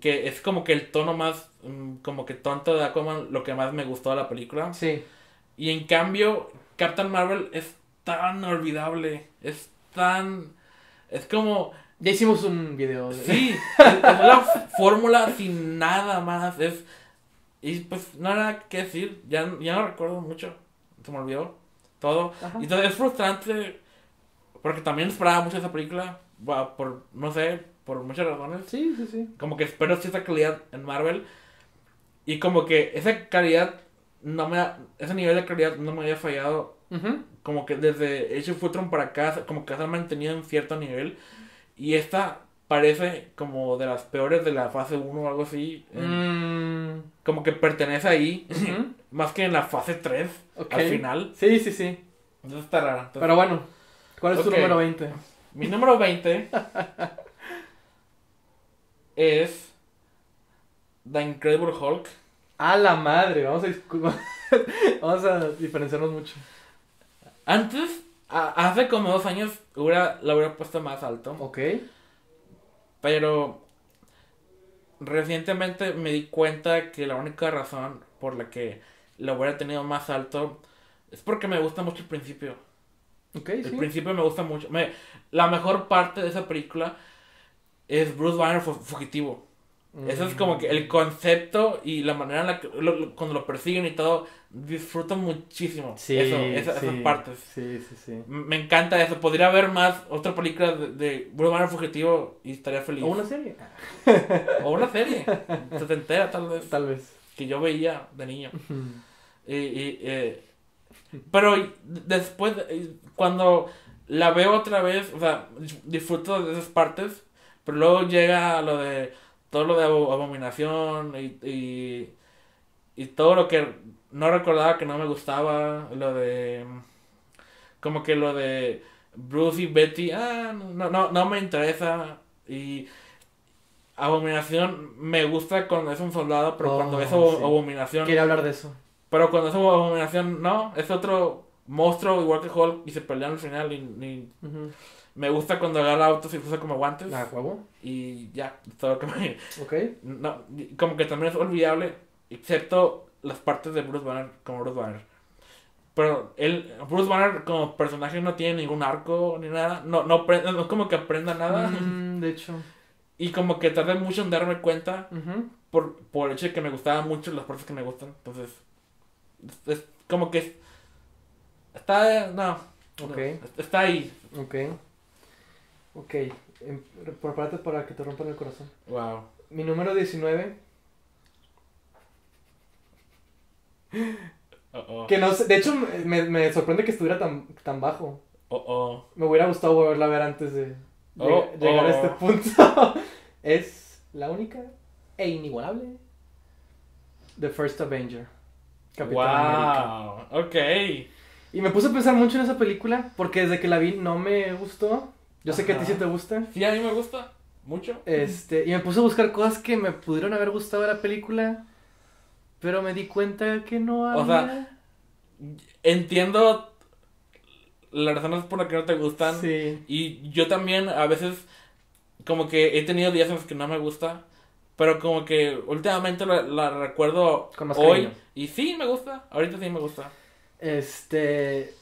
Que es como que el tono más. mm, Como que tonto de Aquaman, lo que más me gustó de la película. Sí. Y en cambio, Captain Marvel es tan olvidable. Es tan. Es como. Ya hicimos un video. de- Sí, (laughs) es, la fórmula sin nada más. Es. Y pues no hay nada que decir. Ya, ya no recuerdo mucho. Se me olvidó todo. Ajá. Y entonces es frustrante. Porque también esperaba mucho esa película. Por, no sé, por muchas razones. Sí, sí, sí. Como que espero cierta calidad en Marvel. Y como que esa calidad no me ha- ese nivel de calidad no me había fallado. Ujú. Como que desde Age of Ultron para acá, como que se ha mantenido en cierto nivel. Y esta parece como de las peores de la fase 1 o algo así. En- Mm, Como que pertenece ahí. (laughs) más que en la fase 3 Ok. al final. Sí, sí, sí. Entonces está rara. Entonces, Pero bueno, ¿cuál es tu número 20? Mi número 20 (laughs) es The Incredible Hulk. A la madre, vamos a, (laughs) vamos a diferenciarnos mucho. Antes, hace como dos años, hubiera, la hubiera puesto más alto. Ok. Pero recientemente me di cuenta que la única razón por la que la hubiera tenido más alto es porque me gusta mucho el principio. Ok, El sí. principio me gusta mucho. Me, la mejor parte de esa película es Bruce Banner fu- Eso es como que el concepto y la manera en la que lo- lo- cuando lo persiguen y todo, disfruto muchísimo. Sí, eso, esa- sí. esas partes. Sí, sí, sí. M- Me encanta eso. Podría haber más otra película de, de Banner fugitivo y estaría feliz. O una serie. (laughs) O una serie. Setentera, tal vez. Tal vez. Que yo veía de niño. Y, y, eh, pero después, eh, cuando la veo otra vez, o sea, disfruto de esas partes. Pero luego llega lo de. Todo lo de abo- abominación y, y. y todo lo que no recordaba que no me gustaba. Lo de. como que lo de Bruce y Betty, ah, no, no, no me interesa. Y Abominación me gusta cuando es un soldado, pero Oh, cuando es sí. Abominación. Quería hablar de eso. Pero cuando es Abominación, no, es otro monstruo igual que Hulk y se pelean al final. Y, y. me gusta cuando agarra autos y usa como guantes. Ah, huevo. Y ya, todo lo que me. Ok. No, como que también es olvidable, excepto las partes de Bruce Banner como Bruce Banner. Pero él, Bruce Banner como personaje no tiene ningún arco ni nada. No, no, aprende- no es como que aprenda nada. Mm, de hecho. Y como que tardé mucho en darme cuenta por, por el hecho de que me gustaban mucho las partes que me gustan. Entonces, es, es como que es- está, no, Ok. no, está ahí. Ok. Ok. Em, Prepárate para que te rompan el corazón. Wow. Mi número 19. Oh, oh, Que no sé. De hecho, me, me sorprende que estuviera tan, tan bajo. oh, oh. Me hubiera gustado volverla a ver antes de Oh, lleg- llegar a oh. este punto. (laughs) es la única e inigualable. The First Avenger. Capitán América. Wow. Ok. Y me puse a pensar mucho en esa película porque desde que la vi no me gustó. Yo sé que a ti sí te gusta. Sí, a mí me gusta mucho. Este, y me puse a buscar cosas que me pudieron haber gustado de la película, pero me di cuenta que no había. O sea, Entiendo las razones por las que no te gustan. sí. Y yo también a veces como que he tenido días en los que no me gusta. Pero como que últimamente la, la recuerdo Con más hoy. cariño. Y sí, me gusta. Ahorita sí me gusta. Este,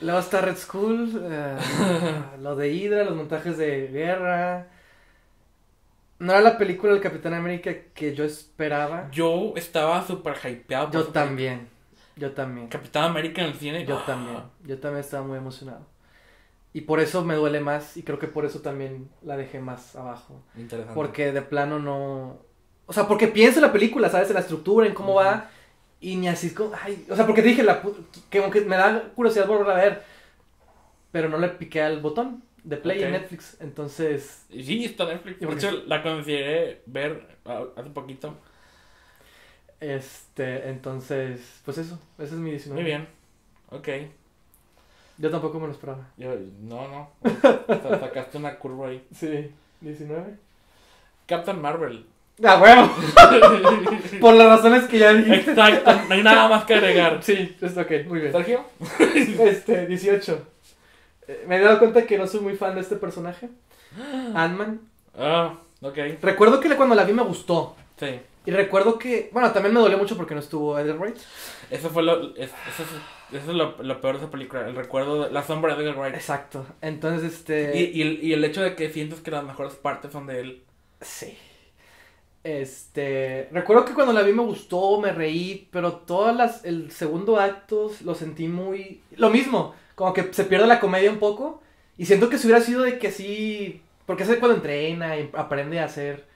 está Red School, eh, (laughs) lo de Hydra, los montajes de guerra. No era la película del Capitán América que yo esperaba. Yo estaba súper hypeado. Yo también, yo también. Capitán América en el cine. Yo ah, también, yo también estaba muy emocionado. Y por eso me duele más y creo que por eso también la dejé más abajo. Interesante. Porque de plano no... O sea, porque pienso en la película, ¿sabes? En la estructura, en cómo va. Y ni así es como... Ay, o sea, porque te dije, la, que como que me da curiosidad volverla a ver. Pero no le piqué al botón de play en Ok. Netflix. Entonces... Sí, está en Netflix. ¿Y De hecho, la consideré ver hace poquito. Este, entonces... Pues eso, ese es mi 19. Muy bien. Ok. Yo tampoco me lo esperaba. Yo, no, no. (laughs) Sa- Sacaste una curva ahí. Sí, 19. Captain Marvel. ¡Ah, bueno! (laughs) Por las razones que ya dijiste. Exacto. No hay nada más que agregar. Sí, está ok, muy bien. Sergio. Este, 18. Eh, Me he dado cuenta que no soy muy fan de este personaje. (gasps) Ant-Man. Ah, ok. Recuerdo que cuando la vi me gustó. Sí. Y recuerdo que, bueno, también me dolió mucho porque no estuvo Edgar Wright. Eso fue lo. es- eso es, eso es lo, lo peor de esa película. El recuerdo de la sombra de Edgar Wright. Exacto. Entonces, este... Y, y, el, y el hecho de que sientes que las mejores partes son de él. Sí. Este, recuerdo que cuando la vi me gustó, me reí, pero todas las, el segundo acto lo sentí muy, lo mismo, como que se pierde la comedia un poco, y siento que si hubiera sido de que sí, porque es cuando entrena y aprende a hacer,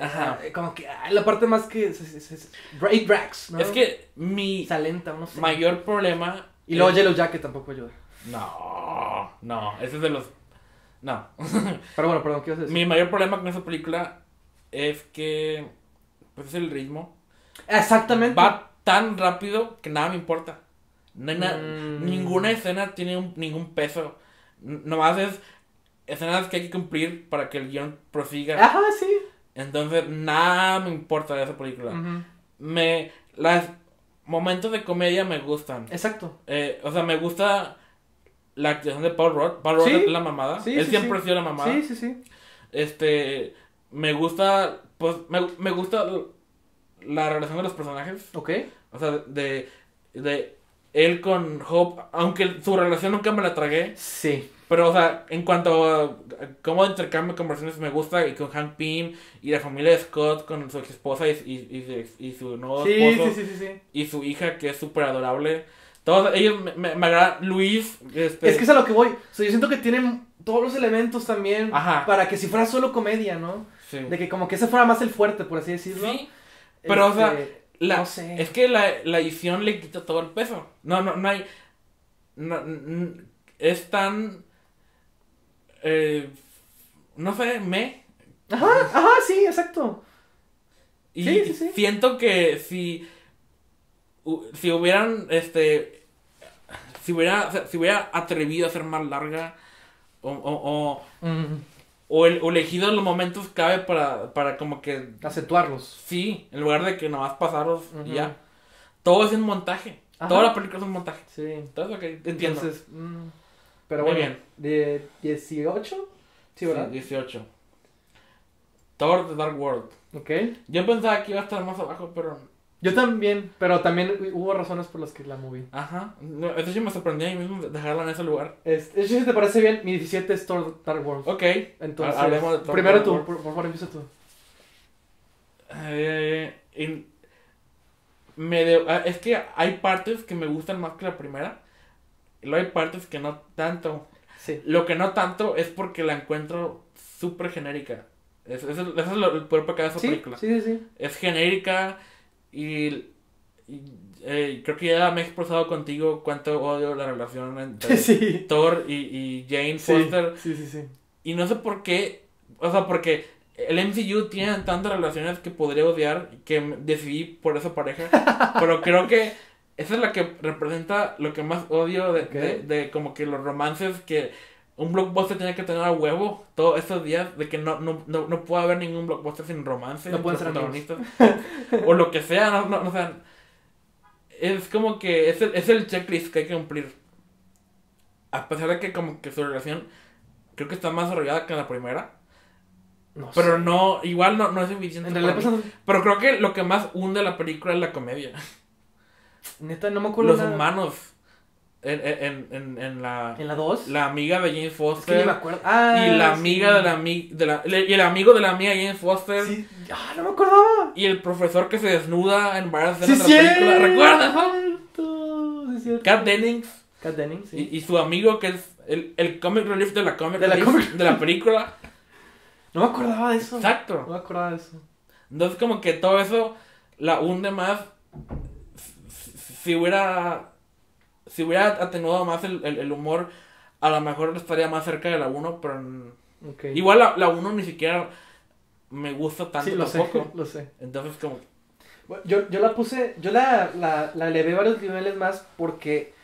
Ajá. eh, como que, ah, la parte más que, es, es, es- Ray Drax, ¿no? Es que mi Se alenta, no sé. mayor problema. Y luego Yellow Jacket tampoco ayuda. No, no. Ese es de los. No. Pero bueno, perdón, ¿qué ibas a decir? mi mayor problema con esa película es que. Pues es el ritmo. Exactamente. Va tan rápido que nada me importa. No hay Mm. Ninguna escena tiene un- ningún peso. Nomás es escenas que hay que cumplir para que el guion prosiga. Ajá, sí. Entonces, nada me importa de esa película. Me. Los momentos de comedia me gustan. Exacto. Eh, o sea, me gusta la actuación de Paul Rudd. Paul Rudd Sí. es la mamada. Sí, Él sí, siempre ha sido la mamada. Sí, sí, sí. Este. Me gusta. Pues me, me gusta la relación de los personajes. Ok. O sea, de. De él con Hope. Aunque su relación nunca me la tragué. Sí. Pero, o sea, en cuanto a, cómo intercambio conversaciones me gusta. Y con Hank Pym. Y la familia de Scott con su ex esposa y, y, y, y su nuevo Sí, esposo. sí, sí, sí, sí. Y su hija que es súper adorable. Todos ellos me, me, me agrada. Luis. Este, Es que es a lo que voy. O sea, yo siento que tienen todos los elementos también Ajá. para que si fuera solo comedia, ¿no? Sí. De que como que ese fuera más el fuerte, por así decirlo. Sí, pero, o sea, Este, La, no sé. Es que la, la edición le quita todo el peso. No, no, no hay. No, es tan. eh, no sé, me. Ajá, ajá, sí, exacto. Y Sí, sí, sí. siento que si. Si hubieran este si hubiera, si hubiera atrevido a ser más larga o, o, o, Mm, o el- o elegido los momentos clave para, para como que acentuarlos. sí, en lugar de que nomás pasarlos y Ujú. ya. Todo es un montaje. Ajá. Toda la película es un montaje. Sí. Entonces, ok, entiendo. Entonces, mm, pero Muy bueno, bien. de 18, sí, ¿verdad? Sí, 18. Thor The Dark World. Ok. Yo pensaba que iba a estar más abajo, pero. Yo también, pero también hubo razones por las que la moví. Ajá. No, eso sí me sorprendió a mí mismo de dejarla en ese lugar. Este, si te parece bien, mi 17 es Thor Dark World. Ok. Entonces, ha- hablemos de primero tú, por, por favor, empieza tú. Eh, en- me de- ah, es que hay partes que me gustan más que la primera. Y luego hay partes que no tanto. Sí. Lo que no tanto es porque la encuentro súper genérica. Es- Eso es, eso es lo, el peor pecado de esa Sí, película. sí, sí, sí. Es genérica y, y, eh, creo que ya me he expresado contigo cuánto odio la relación entre (laughs) Sí. Thor y, y Jane Sí, Foster. sí, sí, sí. Y no sé por qué, o sea, porque el MCU tiene tantas relaciones que podría odiar que decidí por esa pareja. (laughs) pero creo que esa es la que representa lo que más odio de, de, de como que los romances que un blockbuster tiene que tener a huevo todos estos días. De que no, no, no, no puede haber ningún blockbuster sin romance. No pueden ser protagonistas. o lo que sea, no, no, no, o sea, es como que es el, es el checklist que hay que cumplir. A pesar de que como que su relación creo que está más desarrollada que la primera. No Pero sé. no, igual no, no es suficiente. En realidad Pero creo que lo que más hunde la película es la comedia. Neta, no me acuerdo Los nada. humanos. En, en, en, en la, ¿En la 2? la amiga de Jane Es que Foster. me acuerdo. Ah, y la sí. amiga de la amiga de la, y el amigo de la amiga Jane Foster. Sí. Ah, no me acordaba. Y el profesor que se desnuda en varias Sí, escenas de la película. ¿Recuerdas? no? sí. Kat Dennings. Kat Dennings, sí. Y, y su amigo que es el, el comic relief de la comic De la comic de la película. No me acordaba de eso. No Exacto. me acordaba de eso. Entonces como que todo eso la hunde más. Si- Si hubiera. Si hubiera atenuado más el, el, el humor, a lo mejor estaría más cerca de la 1, pero. Igual la, la 1 ni siquiera me gusta tanto sí, lo sé, (laughs) lo sé. Entonces como. Bueno, Yo, yo la puse, yo la, la, la elevé varios niveles más porque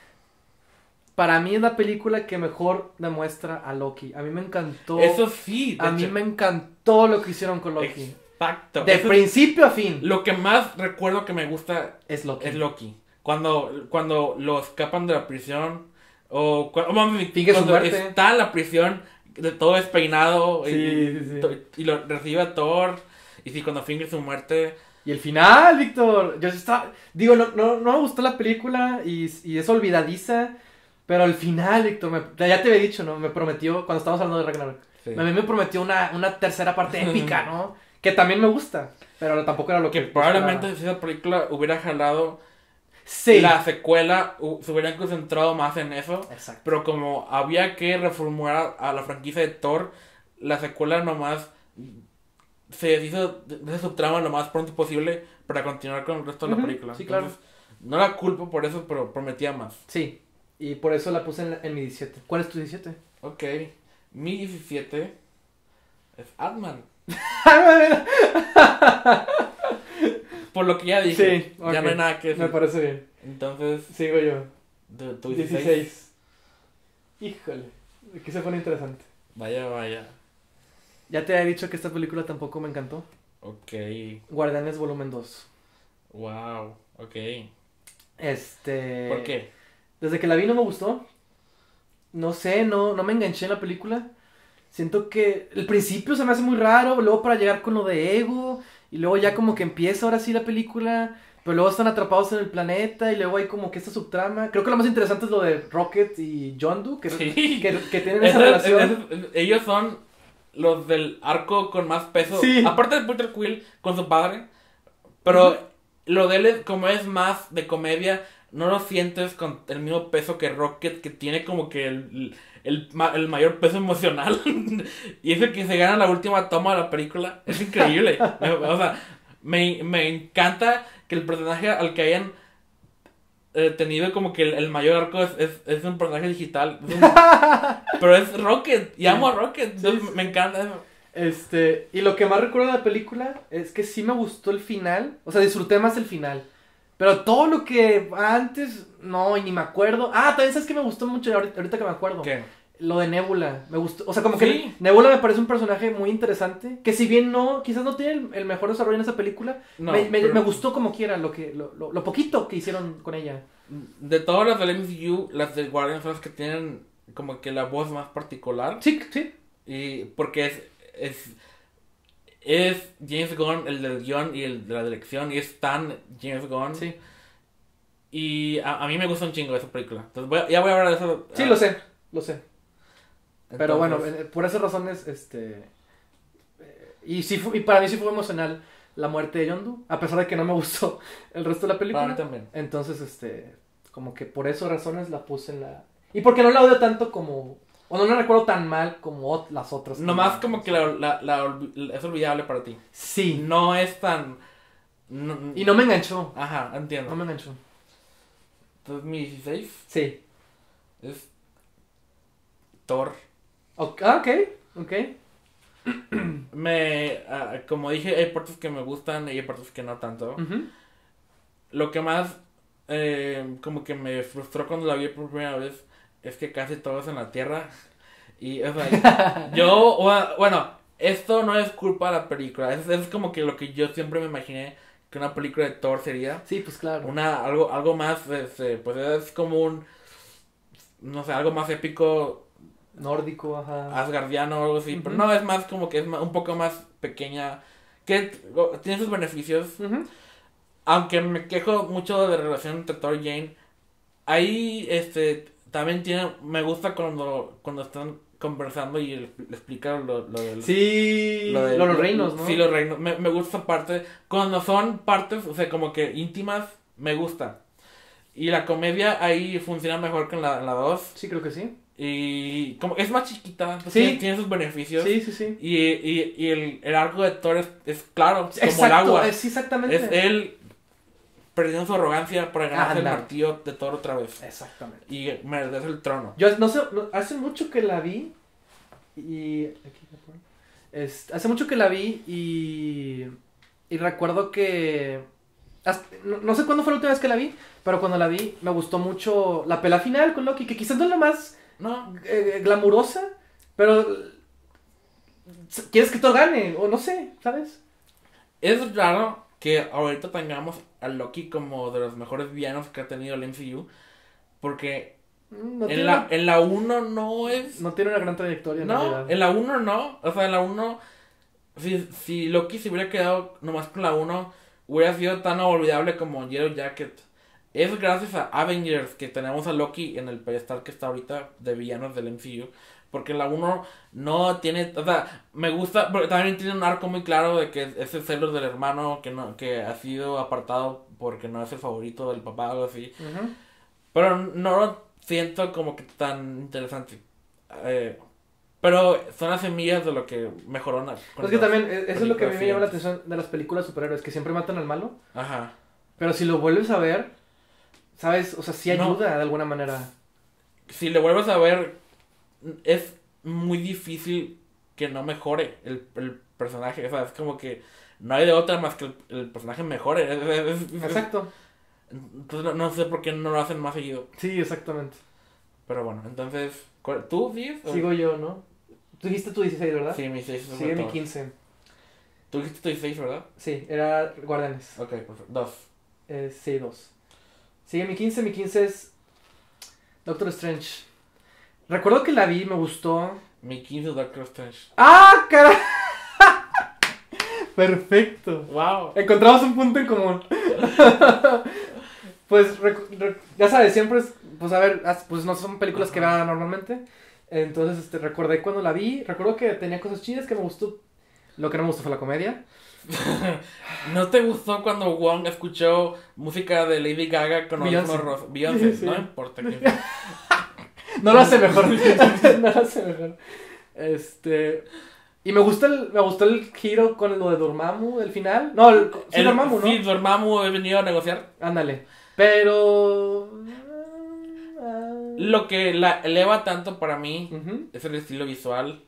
para mí es la película que mejor demuestra a Loki. A mí me encantó. Eso sí. a mí me encantó lo que hicieron con Loki. Exacto. De Eso principio a fin lo que más recuerdo que me gusta es Loki. es Loki. Cuando, cuando lo escapan de la prisión. O cu- o mami, cuando está en la prisión, de todo despeinado. y, Sí, sí, sí. to- y lo recibe a Thor. Y sí, cuando finge su muerte. Y el final, Víctor. Yo sí estaba. Digo, no, no, no me gustó la película y, y es olvidadiza. Pero el final, Víctor, me- ya te había dicho, ¿no? Me prometió, cuando estábamos hablando de Ragnarok, Sí. a mí me prometió una, una tercera parte (laughs) épica, ¿no? Que también me gusta. Pero tampoco era lo que. Que probablemente si esa película hubiera jalado Sí. la secuela, se hubieran concentrado más en eso. Exacto. Pero como había que reformular a la franquicia de Thor, la secuela nomás se deshizo de su trama lo más pronto posible para continuar con el resto de la Ujú, película. sí, claro. Entonces, no la culpo por eso, pero prometía más. Sí. Y por eso la puse en, en mi 17. ¿Cuál es tu 17? Ok, mi 17 es Ant-Man. (laughs) Por lo que ya dije, Sí, ya no hay nada que decir. Me parece bien. Entonces, Sigo yo. tu, tu 16. 16. Híjole. Aquí se pone interesante. Vaya, vaya. Ya te he dicho que esta película tampoco me encantó. Ok, Guardianes Volumen 2. wow, ok. Este. ¿Por qué? Desde que la vi no me gustó. No sé, no, no me enganché en la película. Siento que el principio se me hace muy raro, luego para llegar con lo de Ego, y luego ya como que empieza ahora sí la película, pero luego están atrapados en el planeta, y luego hay como que esta subtrama. Creo que lo más interesante es lo de Rocket y John Doe, que, Sí. que, que tienen esa relación. ellos son los del arco con más peso. Sí. Aparte de Peter Quill con su padre. Pero lo de él, es- como es más de comedia, no lo sientes con el mismo peso que Rocket, que tiene como que el, el, ma- el mayor peso emocional. (laughs) y es el que se gana la última toma de la película. Es increíble. (laughs) O sea, me, me encanta que el personaje al que hayan eh, tenido como que el, el mayor arco es, es, es un personaje digital. Es un- (laughs) pero es Rocket. Y amo a Rocket. Sí. Me encanta eso. Este, y lo que más recuerdo de la película es que sí me gustó el final, o sea, disfruté más el final. Pero todo lo que antes, no, y ni me acuerdo. Ah, también sabes que me gustó mucho ahorita, ahorita que me acuerdo. ¿Qué? Lo de Nebula, me gustó, o sea, como Sí. que Nebula me parece un personaje muy interesante, que si bien no, quizás no tiene el, el mejor desarrollo en esa película, No, me, me- pero- me gustó como quiera lo que, lo, lo- lo poquito que hicieron con ella. De todas las del MCU, las de Guardians son las que tienen como que la voz más particular. Sí, sí. Y porque es, es, es James Gunn el del guion y el de la dirección. Y es tan James Gunn. Sí, Y a, a mí me gusta un chingo esa película. Entonces voy a- ya voy a hablar de eso. sí, ah, lo sé, lo sé. Pero bueno, por esas razones, este... eh, Y, sí y para mí sí fue emocional la muerte de Yondu, a pesar de que no me (laughs) gustó el resto de la Para mí película. también. Entonces, este, como que por esas razones la puse en la... Y porque no la odio tanto como... O no la recuerdo tan mal como las otras. Nomás como que la, la, es olvidable para ti. Sí. No es tan... no- Y no me enganchó. Ajá, entiendo. No me enganchó. Mi 16 Sí. es Thor. Ok, ah, ok. Ok. (clears throat) Me, ah, como dije, hay partes que me gustan y hay partes que no tanto. Lo que más eh, como que me frustró cuando la vi por primera vez es que casi todo es en la tierra. Y o sea, (laughs) yo, bueno, esto no es culpa de la película. Es, es como que lo que yo siempre me imaginé que una película de Thor sería. Sí, pues claro. Una, algo, algo más, este, pues es como un, no sé, algo más épico, Nórdico, ajá. asgardiano o algo así. Pero no, es más como que es ma- un poco más pequeña. Que tiene sus beneficios. Aunque me quejo mucho de la relación entre Thor y Jane, ahí este también tiene, me gusta cuando, cuando están conversando y le, le explican lo, lo del... Sí. lo de- los reinos, ¿no? Sí, los reinos. Me, me gusta esa parte. Cuando son partes, o sea, como que íntimas, me gusta. Y la comedia ahí funciona mejor que en la 2. Sí, creo que sí. Y como es más chiquita, pues Sí. tiene, tiene sus beneficios. Sí, sí, sí. Y, y, y el, el arco de Thor es, es claro, como Exacto, el agua. es- exactamente. Es él perdiendo su arrogancia para ganarse el Anda. martillo de Thor otra vez. Exactamente. Y merece el trono. Yo no sé, no- hace mucho que la vi y. Es- hace mucho que la vi y y recuerdo que hasta- no, no sé cuándo fue la última vez que la vi, pero cuando la vi me gustó mucho la pelea final con Loki, que quizás no es la más No, eh, glamurosa, pero quieres que todo gane o no sé, ¿sabes? es raro que ahorita tengamos a Loki como de los mejores villanos que ha tenido el MCU. Porque No, en, tiene, la, en la 1 no es. no tiene una gran trayectoria No, realidad. en la 1 no. O sea, en la 1. Si, si Loki se hubiera quedado nomás con la 1, hubiera sido tan olvidable como Yellow Jacket. Es gracias a Avengers que tenemos a Loki en el pedestal que está ahorita de villanos del MCU. Porque la 1 no tiene, o sea, me gusta, pero también tiene un arco muy claro de que es el celos del hermano que no que ha sido apartado porque no es el favorito del papá o algo así. Ujú. Pero no lo siento como que tan interesante. Eh, pero son las semillas de lo que mejoró. Es que también, eh, eso es lo que a mí me llama la atención de las películas superhéroes, que siempre matan al malo. Ajá. Pero si lo vuelves a ver, ¿sabes? O sea, sí No. ayuda de alguna manera. Si le vuelves a ver, es muy difícil que no mejore el, el personaje. O sea, es como que no hay de otra más que el, el personaje mejore. Es- es- es- Exacto. Entonces no, no sé por qué no lo hacen más seguido. Sí, exactamente. Pero bueno, entonces, ¿cuál- ¿tú sí? Sigo yo, ¿no? Tú dijiste tu 16, ¿verdad? Sí, mi 6 Sigue mi 15. Tú dijiste tu 16, ¿verdad? Sí, era Guardianes. Ok, perfecto. Dos. Eh, sí, dos. Sigue mi 15, mi 15 es Doctor Strange. Recuerdo que la vi, me gustó. Mi 15 es Doctor Strange. ¡Ah, cara! (laughs) Perfecto. ¡Wow! Encontramos un punto en común. (laughs) pues, ya sabes, siempre es, pues a ver, pues no son películas que vea normalmente. Entonces, este, recordé cuando la vi, recuerdo que tenía cosas chidas que me gustó. Lo que no me gustó fue la comedia. (laughs) ¿No te gustó cuando Wong escuchó música de Lady Gaga con Beyoncé. Beyoncé, Sí. no importa. No lo hace mejor. (laughs) no lo hace mejor. Este. Y me gusta el, me gustó el giro con lo de Dormammu, el final. No, el, sí, El- Dormammu, ¿no? Sí, Dormammu he venido a negociar. Ándale. Pero. ah, Lo que la eleva tanto para mí es el estilo visual,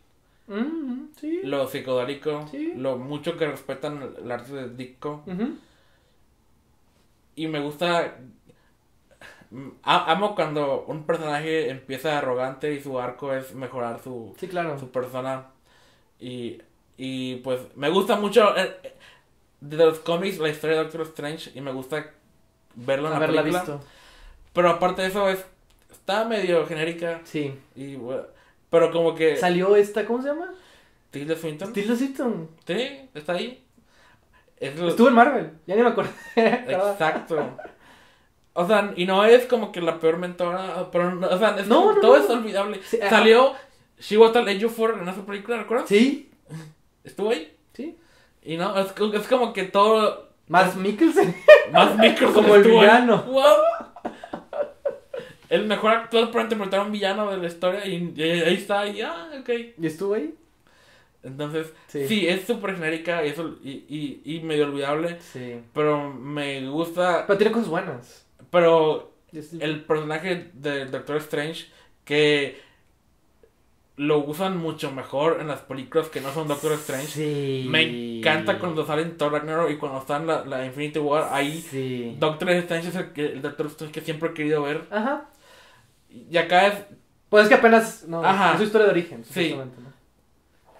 Mm, sí. lo psicodélico, Sí. lo mucho que respetan el arte de Ditko. Ujú. Y me gusta. Amo cuando un personaje empieza arrogante y su arco es mejorar su, Sí, claro. su persona. Y, y pues me gusta mucho eh, eh, de los cómics la historia de Doctor Strange y me gusta verlo en la Haberla película. visto. Pero aparte de eso, es, está medio genérica. Sí. Y, bueno, pero como que. Salió esta, ¿cómo se llama? Tilda Swinton. Tilda Swinton. Sí, está ahí. Es lo- Estuvo en Marvel. Ya ni me acuerdo. (laughs) Exacto. O sea, y no es como que la peor mentora, pero, no- o sea, es No, todo no. es olvidable. Sí. Salió She Was for en esa película, ¿recuerdas? Sí. Estuvo ahí. Sí. Y no, es, es como que todo. Más Mikkelsen. Más micro Como el villano. Wow. El mejor actor para interpretar a un villano de la historia y, y ahí está, y ah, ok. ¿Y estuvo ahí? Entonces, Sí. sí, es súper genérica y, eso, y, y, y medio olvidable, Sí. pero me gusta. Pero tiene cosas buenas. Pero el personaje del Doctor Strange que lo usan mucho mejor en las películas que no son Doctor Strange. Sí. Me encanta cuando salen Thor Ragnarok y cuando están la, la Infinity War. Ahí Sí. Doctor Strange es el, que, el Doctor Strange que siempre he querido ver. Ajá. Y acá es, Pues es que apenas. No, Ajá. es su historia de origen. Sí.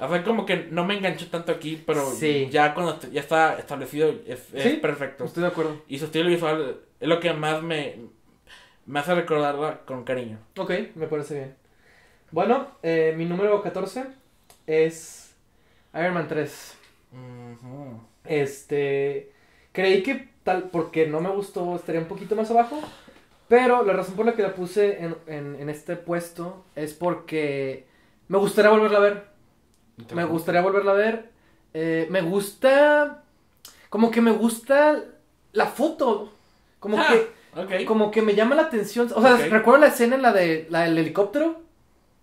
o sea, como que no me enganchó tanto aquí, pero Sí. ya cuando ya está establecido es, es perfecto. Estoy de acuerdo. Y su estilo visual es lo que más me, me hace recordarla con cariño. Ok, me parece bien. Bueno, eh, mi número 14 es Iron Man 3. Ujú. Este. Creí que tal, porque no me gustó, estaría un poquito más abajo. Pero la razón por la que la puse en, en, en este puesto es porque me gustaría volverla a ver. Me gustaría volverla a ver. Eh, me gusta. Como que me gusta la foto. Como Ah, que. Como que me llama la atención. O sea, recuerdo la escena en la, de, la del helicóptero.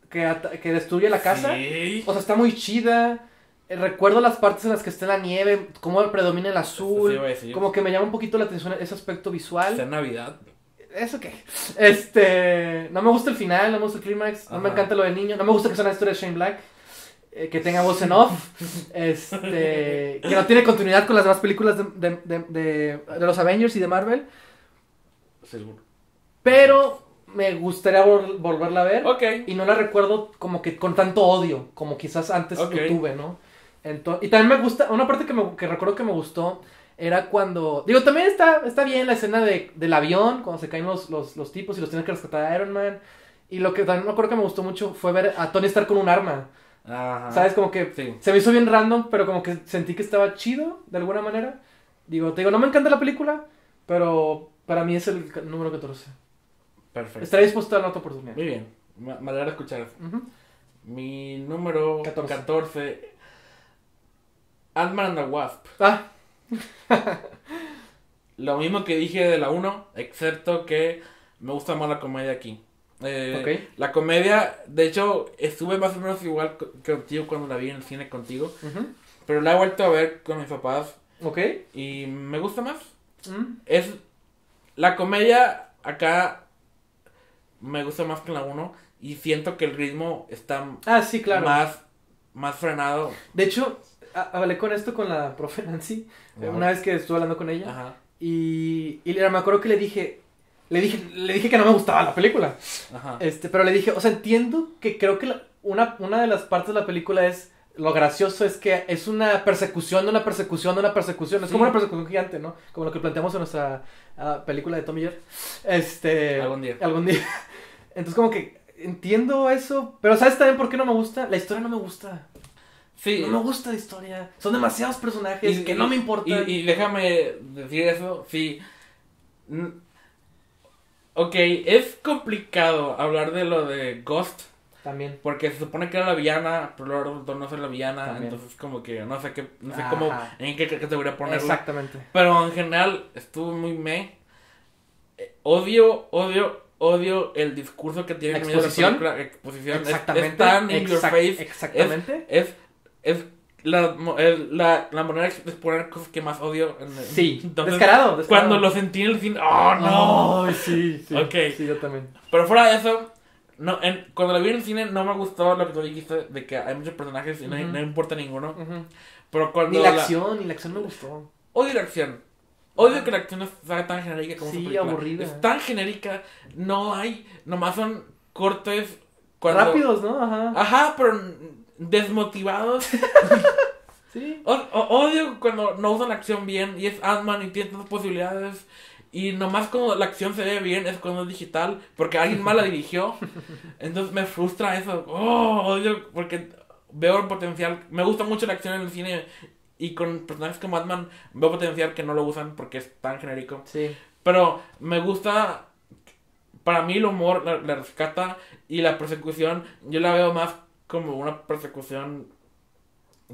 Que, que destruye la casa. Sí. O sea, está muy chida. Eh, Recuerdo las partes en las que está la nieve, cómo predomina el azul. sí. Como que me llama un poquito la atención ese aspecto visual. Está en Navidad. ¿Eso qué? Este. No me gusta el final, no me gusta el clímax, no me encanta lo del niño, no me gusta que sea una historia de Shane Black. eh, que tenga voz en off. Este. Que no tiene continuidad con las demás películas de, de, de- de- de los Avengers y de Marvel. Seguro. Pero me gustaría vol- volverla a ver. Ok. Y no la recuerdo como que con tanto odio, como quizás antes Ok. lo tuve, ¿no? Ento- y también me gusta, una parte que, me, que recuerdo que me gustó era cuando, digo, también está, está bien la escena de, del avión, cuando se caen los, los, los tipos y los tienen que rescatar a Iron Man. Y lo que también me acuerdo que me gustó mucho fue ver a Tony estar con un arma. Ajá. ¿Sabes? Como que Sí. se me hizo bien random, pero como que sentí que estaba chido, de alguna manera. Digo, te digo, no me encanta la película, pero para mí es el número 14. Perfecto. Estaré dispuesto a dar otra oportunidad. Muy bien. Me, me alegra escuchar eso. Ujú. Mi número 14. 14. Ant-Man and the Wasp. Ah, (laughs) Lo mismo que dije de la 1, excepto que me gusta más la comedia aquí. Eh, Ok. La comedia, de hecho, estuve más o menos igual que contigo cuando la vi en el cine contigo, ujú. pero la he vuelto a ver con mis papás ok. y me gusta más. Mm. Es la comedia acá me gusta más que la 1 y siento que el ritmo está Ah, sí, claro. más más frenado. De hecho, hablé con esto con la profe Nancy, eh, una vez que estuve hablando con ella, Ajá. y, y me acuerdo que le dije, le dije, le dije que no me gustaba la película, Ajá. este, pero le dije, o sea, entiendo que creo que la- una, una de las partes de la película es, lo gracioso es que es una persecución, una persecución, una persecución, es Sí. como una persecución gigante, ¿no? Como lo que planteamos en nuestra ah, película de Tommy Jerry, este... Algún día. Algún día. (laughs) Entonces como que entiendo eso, pero ¿sabes también por qué no me gusta? La historia no me gusta. Sí. No me gusta la historia. Son demasiados personajes Y- que y- no me importan. Y, y déjame decir eso, sí. Ok, es complicado hablar de lo de Ghost, También. porque se supone que era la villana, pero luego resultó no ser la villana, También. entonces como que no sé qué, no sé Ajá. cómo, en qué categoría ponerlo. Exactamente. Pero en general estuvo muy me. Eh, Odio, odio, odio el discurso que tiene ¿La en medio de la exposición? exposición. Es- Exactamente. Es, tan in your exact- face. Exactamente. Es, es la, el- la, la manera de exponer cosas que más odio. En, sí. Entonces, descarado, descarado. Cuando lo sentí en el cine, ¡oh no! Sí, sí. Ok. Sí, yo también. Pero fuera de eso, no, en, cuando lo vi en el cine no me gustó lo que tú dijiste de que hay muchos personajes y no, Ujú. no importa ninguno. Pero cuando Ni la acción, ni la acción me gustó. Odio la acción. Odio que la acción sea tan genérica como Sí, aburrida. Es tan genérica, no hay, nomás son cortes cuando... Rápidos, ¿no? Ajá. Ajá, pero desmotivados. (laughs) Sí. O- o- odio cuando no usan la acción bien y es Ant-Man y tiene tantas posibilidades. Y nomás cuando la acción se ve bien es cuando es digital, porque alguien más la dirigió. Entonces me frustra eso. Oh, odio porque veo el potencial. Me gusta mucho la acción en el cine y con personajes como Ant-Man veo potencial que no lo usan porque es tan genérico. Sí. Pero me gusta. Para mí el humor la, la rescata y la persecución yo la veo más como una persecución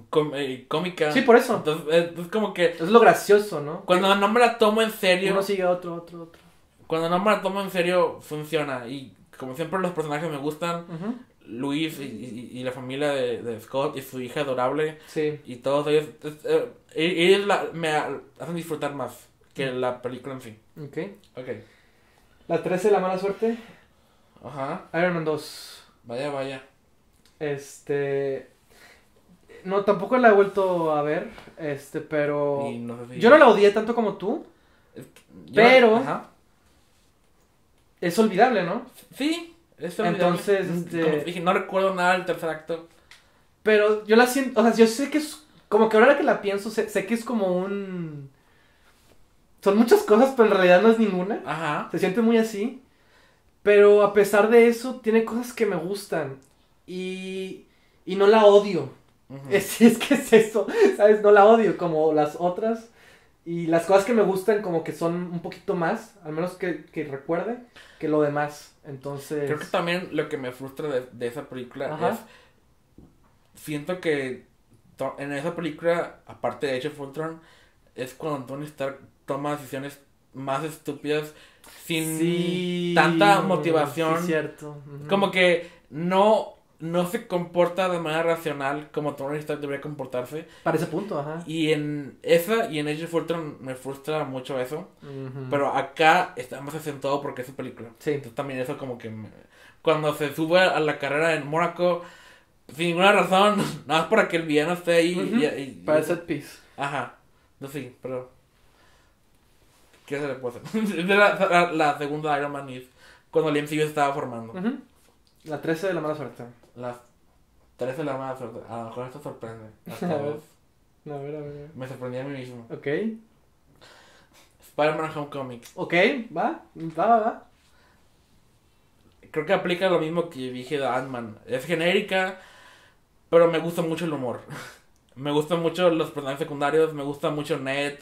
cómica. Sí, por eso. Entonces es, es como que Es lo gracioso, ¿no? cuando no me la tomo en serio, Uno sigue a otro, otro, otro. cuando no me la tomo en serio funciona y como siempre los personajes me gustan, Ujú. Luis y, y- y la familia de, de Scott y su hija adorable Sí. y todos ellos, es- eh, ellos la- me hacen disfrutar más que la película en sí. Ok. Ok. La 13, la mala suerte. Ajá. Iron Man 2. Vaya, vaya. Este. No, tampoco la he vuelto a ver. Este, pero. No Yo no la odié tanto como tú. yo- pero- Ajá. Es olvidable, ¿no? Sí, es olvidable. Entonces, este- como dije, no recuerdo nada del tercer acto. Pero yo la siento. O sea, yo sé que es. Como que ahora que la pienso, sé, sé que es como un. Son muchas cosas, pero en realidad no es ninguna. Ajá. Se siente muy así. Pero a pesar de eso, tiene cosas que me gustan. Y. Y no la odio. Es, (laughs) es que es eso, ¿sabes? No la odio como las otras. Y las cosas que me gustan como que son un poquito más, al menos que, que recuerde, que lo demás. Entonces... Creo que también lo que me frustra de, de esa película Ajá. es. Siento que en esa película, aparte de Age of Ultron, es cuando Tony Stark toma decisiones más estúpidas sin Sí, tanta sí, motivación. cierto. ujú. Como que no, no se comporta de manera racional como Tony Stark debería comportarse. Para ese punto, ajá. Y en esa y en Age of Ultron me frustra mucho eso. Pero acá está más acentuado porque es su película. Sí. Entonces también eso como que... me- Cuando se sube a la carrera en Mónaco, sin ninguna razón, (laughs) nada más para que el villano esté ahí. Y, y- Para y- set piece. Ajá. No sí, pero... ¿Qué se le puede hacer? (laughs) Es de la, la, la segunda Iron Man y cuando el MCU estaba formando. La 13 de la mala suerte. Las tres de la suerte. A lo mejor esto sorprende. (laughs) Hasta A ver. vos. A ver, a ver. Me sorprendí a mí mismo. Ok. Spider-Man Homecoming. Ok, va, va, va, va. Creo que aplica lo mismo que dije de Ant-Man. Es genérica, pero me gusta mucho el humor. (laughs) me gustan mucho los personajes secundarios, me gusta mucho Ned,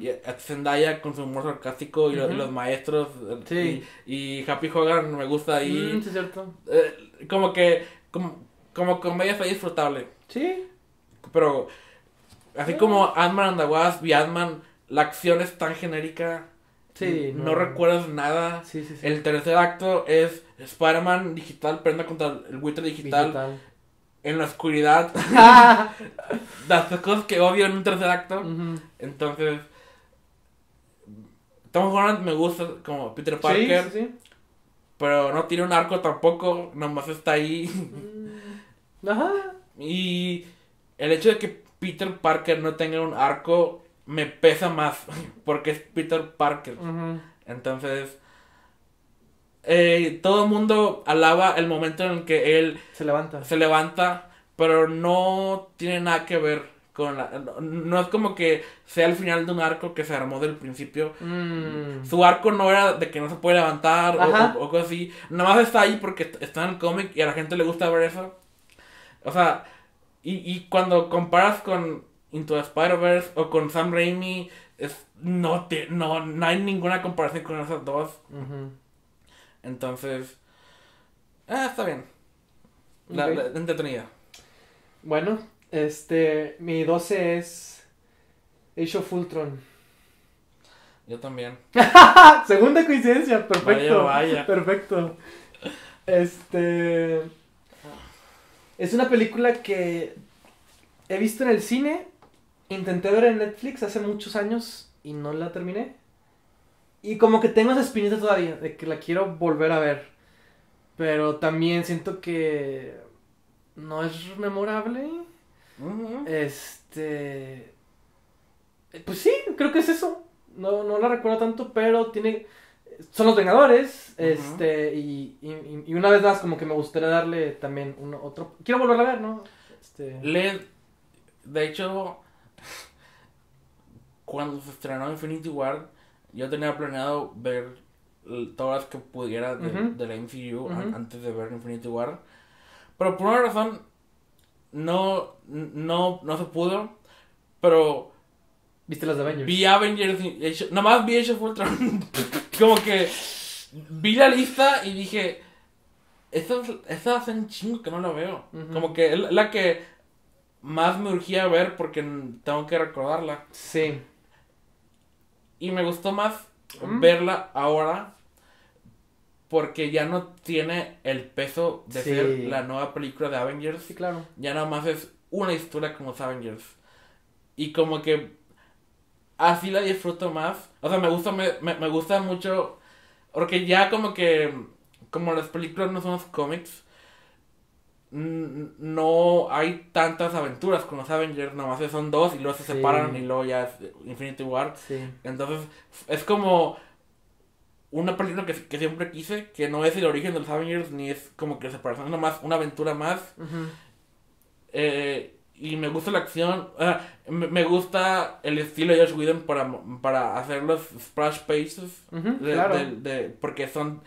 y Zendaya con su humor sarcástico y, los maestros. Sí. Y, y Happy Hogan me gusta ahí. Mm, sí, cierto. Eh, como que, como, como comedia está disfrutable. Sí. Pero, así como Ant-Man and the Wasp y Ant-Man, la acción es tan genérica. Sí. No, recuerdas nada. Sí, sí, sí. El tercer acto es Spider-Man digital, prenda contra el buitre digital, Digital. en la oscuridad. (laughs) (laughs) Las cosas que odio en un tercer acto. Entonces, Tom Holland me gusta como Peter Parker, Sí, sí, sí. Pero no tiene un arco tampoco, nomás está ahí. Mm, Ajá. y el hecho de que Peter Parker no tenga un arco me pesa más, (laughs) porque es Peter Parker. Entonces, eh, todo el mundo alaba el momento en el que él Se levanta. se levanta, pero no tiene nada que ver con la... No, no es como que sea el final de un arco que se armó del principio. Mm. Su arco no era de que no se puede levantar o, o- o cosas así. Nada más está ahí porque est- está en el cómic y a la gente le gusta ver eso. O sea, y, y cuando comparas con Into the Spider-Verse o con Sam Raimi, es, no, te, no, no hay ninguna comparación con esas dos. Entonces, ah, está bien. La, la- entretenida. Bueno, este, mi 12 es Age of Ultron. Yo también. (laughs) Segunda coincidencia, perfecto. Vaya, vaya. Perfecto. Este es una película que he visto en el cine, intenté ver en Netflix hace muchos años y no la terminé. Y como que tengo esa espinita todavía de que la quiero volver a ver. Pero también siento que no es memorable. Este. Pues sí, creo que es eso. no, no la recuerdo tanto, pero tiene... Son los Vengadores, este, y, y, y una vez más como que me gustaría darle también uno, otro... Quiero volverla a ver, ¿no? Este... Le, de hecho, (laughs) cuando se estrenó Infinity War, yo tenía planeado ver todas las que pudiera de, de la MCU antes de ver Infinity War. Pero por una razón, no, no, no se pudo. Pero ¿Viste las de Avengers? vi Avengers, Age- nomás vi Age of Ultron. (laughs) Como que vi la lista y dije, esta, esta hace un chingo que no la veo. Como que es la que más me urgía ver porque tengo que recordarla. Sí. Y me gustó más Mm. verla ahora porque ya no tiene el peso de Sí. ser la nueva película de Avengers. Sí, claro. Ya nada más es una historia como los Avengers. Y como que así la disfruto más. O sea, me gusta, me, me, me gusta mucho. Porque ya como que, como las películas no son los cómics, no hay tantas aventuras con los Avengers. Nada más son dos y luego se Sí. separan y luego ya es Infinity War. Sí. Entonces, es como una película que, que siempre quise, que no es el origen de los Avengers, ni es como que separación, es nomás una aventura más. Eh, y me gusta la acción, me, me gusta el estilo de Josh Whedon para, para hacer los splash pages, de- claro. de- de- porque son...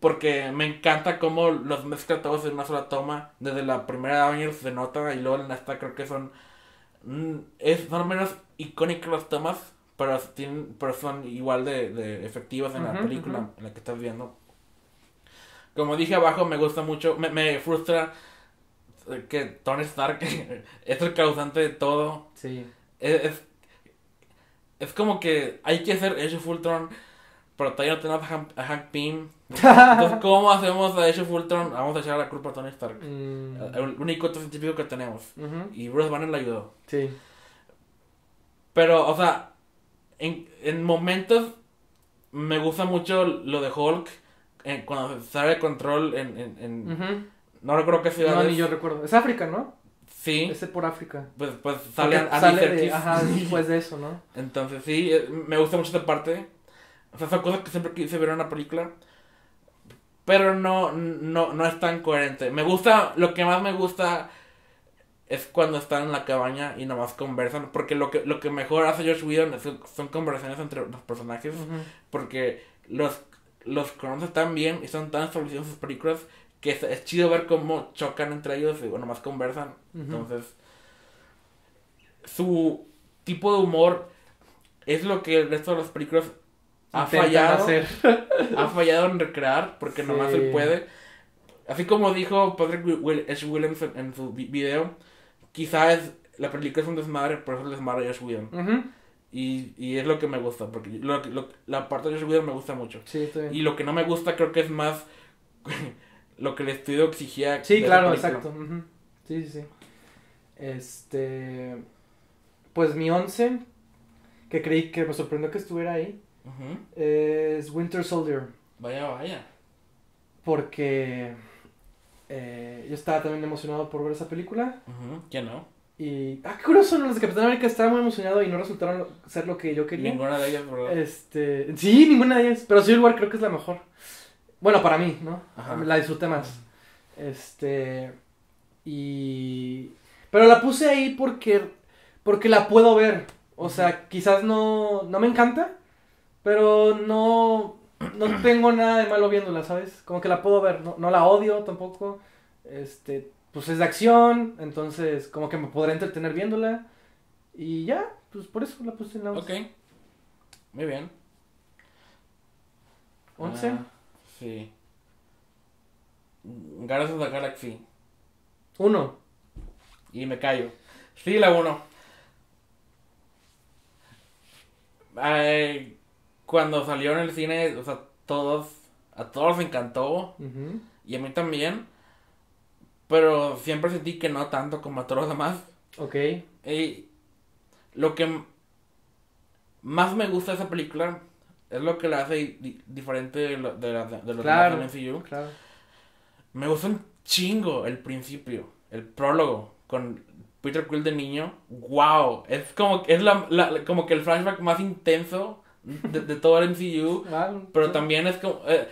Porque me encanta cómo los mezcla todos en una sola toma. Desde la primera de Avengers se nota y luego en esta creo que son... mm, Es, son menos icónicas las tomas, pero, tienen, pero son igual de, de efectivas en la Ujú, película ujú. en la que estás viendo. Como dije abajo, me gusta mucho, me, me frustra eh, que Tony Stark (laughs) es el causante de todo. Sí. Es, es, es como que hay que hacer Age of Ultron, pero todavía no tenemos a Hank, a Hank Pym. Entonces, (laughs) ¿cómo hacemos a Age of Ultron? Vamos a echar la culpa a Tony Stark. Mm, El único otro científico que tenemos. ujú. Y Bruce Banner le ayudó. Sí. Pero, o sea, en, en momentos me gusta mucho lo de Hulk. eh, cuando sale de control en... en, en- Ujú. No recuerdo qué ciudad No, ni yo recuerdo. Es África, ¿no? Sí. Ese por África. Pues, pues sale Andy sale de, ajá, (laughs) después de eso, ¿no? Entonces sí, eh, me gusta mucho esta parte. O sea, son cosas que siempre quise ver en una película. Pero no, no, no es tan coherente. Me gusta, lo que más me gusta es cuando están en la cabaña y nomás conversan. Porque lo que, lo que mejor hace Josh Whedon es- son conversaciones entre los personajes. Ujú. Porque los, los conocen tan bien y son tan establecidos sus películas que es, es chido ver cómo chocan entre ellos y bueno, más conversan. Ujú. Entonces, su tipo de humor es lo que el resto de las películas ha Intentan fallado, hacer. (laughs) ha fallado en recrear, porque nomás Sí. él puede. Así como dijo Patrick Wi- Will- H. Williams en, en su vi- video, quizás la película es un desmadre, pero es el desmadre de Josh Whedon. Y, y es lo que me gusta, porque lo, lo- la parte de Josh Whedon me gusta mucho. Sí, está bien. Y lo que no me gusta creo que es más (laughs) lo que el estudio exigía. Sí, claro, exacto. Sí, sí, sí. Este. Pues mi once, que creí que me sorprendió que estuviera ahí, es Winter Soldier. Vaya, vaya. Porque eh, yo estaba también emocionado por ver esa película. Ujú, ¿Quién no? Y. Ah, qué curioso, ¿no? los de Capitán América estaba muy emocionado y no resultaron ser lo que yo quería. Ninguna de ellas, ¿verdad? Este. Sí, ninguna de ellas. Pero Civil War creo que es la mejor. Bueno, para mí, ¿no? Ajá. La disfruté más. Este. Y. Pero la puse ahí porque. Porque la puedo ver. O sea, quizás no. No me encanta. Pero no. No (clears throat) tengo nada de malo viéndola, ¿sabes? Como que la puedo ver. No, no la odio tampoco. Este. Pues es de acción. Entonces, como que me podré entretener viéndola. Y ya. Pues por eso la puse en la Ok. Muy bien. 11. Ah, sí. Guardians of the Galaxy. Uno. Y me callo. Sí, la 1. Cuando salió en el cine, o sea, todos, a todos les encantó. Ujú. Y a mí también. Pero siempre sentí que no tanto como a todos los demás. Ok. Y lo que más me gusta de esa película es lo que la hace di- diferente de, lo- de, la- de los Claro. demás del MCU. Claro. Me gusta un chingo el principio, el prólogo, con Peter Quill de niño, wow, es como, es la, la- como que el flashback más intenso de, de todo el MCU, pero sí. también es como, eh,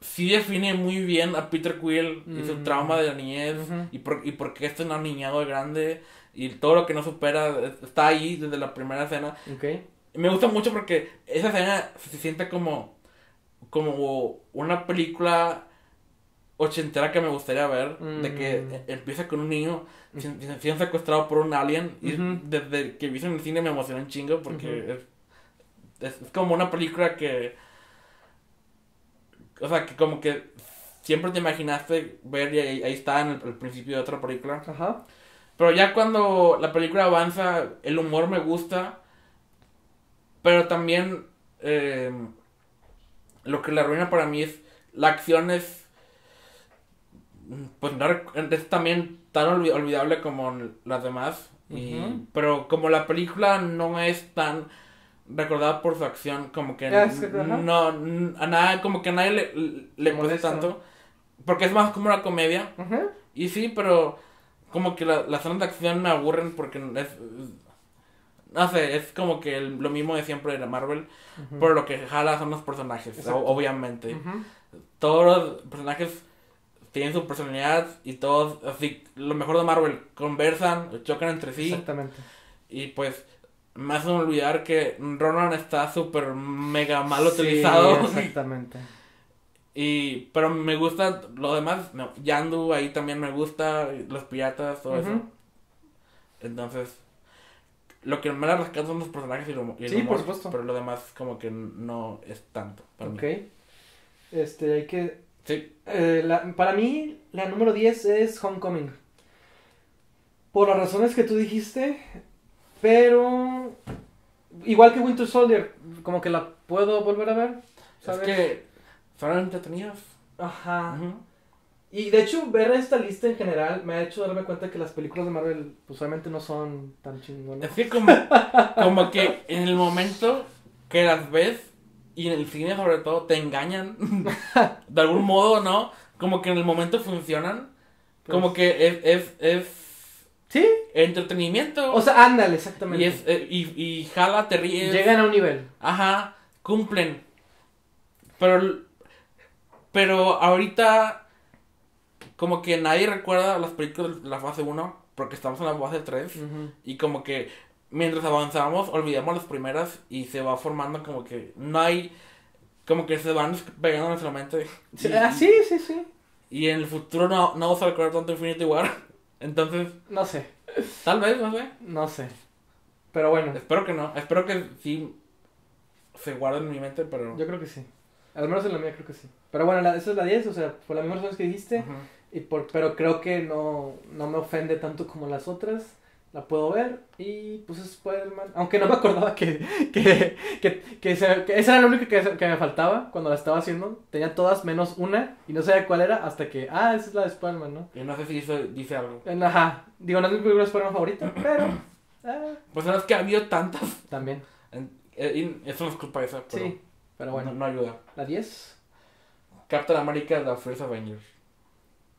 sí define muy bien a Peter Quill y su Mm. trauma de la niñez Ujú. y, por, y por qué es un niñado grande y todo lo que no supera está ahí desde la primera escena. Ok. Me gusta mucho porque esa escena se siente como, como una película ochentera que me gustaría ver, de que Mm. empieza con un niño sin- siendo secuestrado por un alien y Ujú. desde que vi en el cine me emocionó un chingo porque Ujú. es, es, es como una película que, o sea, que como que siempre te imaginaste ver y ahí, ahí está en el, el principio de otra película. Ajá. Pero ya cuando la película avanza, el humor me gusta. Pero también eh, lo que la arruina para mí es la acción es pues no es también tan olvi- olvidable como las demás. y, pero como la película no es tan recordada por su acción, como que Ah, no, a nada, como que a nadie le, le molesta. tanto. Porque es más como una comedia. Y sí, pero como que la- las escenas de acción me aburren porque es... No sé, es como que el- lo mismo de siempre de la Marvel. Ujú. Pero lo que jala son los personajes, Exacto. obviamente. Todos los personajes tienen su personalidad y todos, así, lo mejor de Marvel, conversan, chocan entre sí. Exactamente. Y pues me hacen olvidar que Ronan está súper mega mal Sí, utilizado. (laughs) exactamente. Y, pero me gusta lo demás, no, Yandu ahí también me gusta, los piratas, todo eso. Entonces, lo que me la rescata son los personajes y, lo, y Sí, humor, por supuesto. Pero lo demás como que no es tanto para Ok. mí. Este, hay que... Sí, eh, la- para mí, la número 10 es Homecoming. Por las razones que tú dijiste, pero... Igual que Winter Soldier, como que la puedo volver a ver. ¿sabes? es que son entretenidas. Ajá. Ujú. Y de hecho, ver esta lista en general me ha hecho darme cuenta que las películas de Marvel, pues obviamente no son tan chingonas. Es que como, como que en el momento que las ves, y en el cine sobre todo, te engañan. (laughs) de algún modo, ¿no? Como que en el momento funcionan. Como que es, es, es Sí, entretenimiento. o sea, ándale, exactamente. y, es, eh, y, y jala, te ríes. Llegan a un nivel. Ajá, cumplen. Pero, pero ahorita, como que nadie recuerda las películas de la fase 1, porque estamos en la fase 3, Ujú. y como que mientras avanzamos, olvidamos las primeras, y se va formando como que no hay, como que se van pegando en nuestra mente. Sí, Y, ah, sí, sí, sí. y en el futuro no, no vamos a recordar tanto Infinity War. Entonces, No sé, tal vez, no sé. no sé. Pero bueno, Espero que no. Espero que sí se guarde en mi mente, pero... yo creo que sí. Al menos en la mía creo que sí. Pero bueno, la, esa es la 10, o sea, por las mismas razones que dijiste. Y por, pero creo que no, no me ofende tanto como las otras. La puedo ver y pues es Spider-Man. Aunque no me acordaba que, que, que, que, se- que esa era la única que, que me faltaba cuando la estaba haciendo. Tenía todas menos una y no sabía cuál era hasta que, ah, esa es la de Spider-Man, ¿no? Y no sé si eso dice algo. En- Ajá, digo, no es mi película de Spider-Man favorita, (clears throat) pero ah, Pues no es que ha habido tantas. también. En- eh, y eso no es culpa de esa, pero, Sí, pero bueno. no, no ayuda. La 10. Captain America The First Avengers.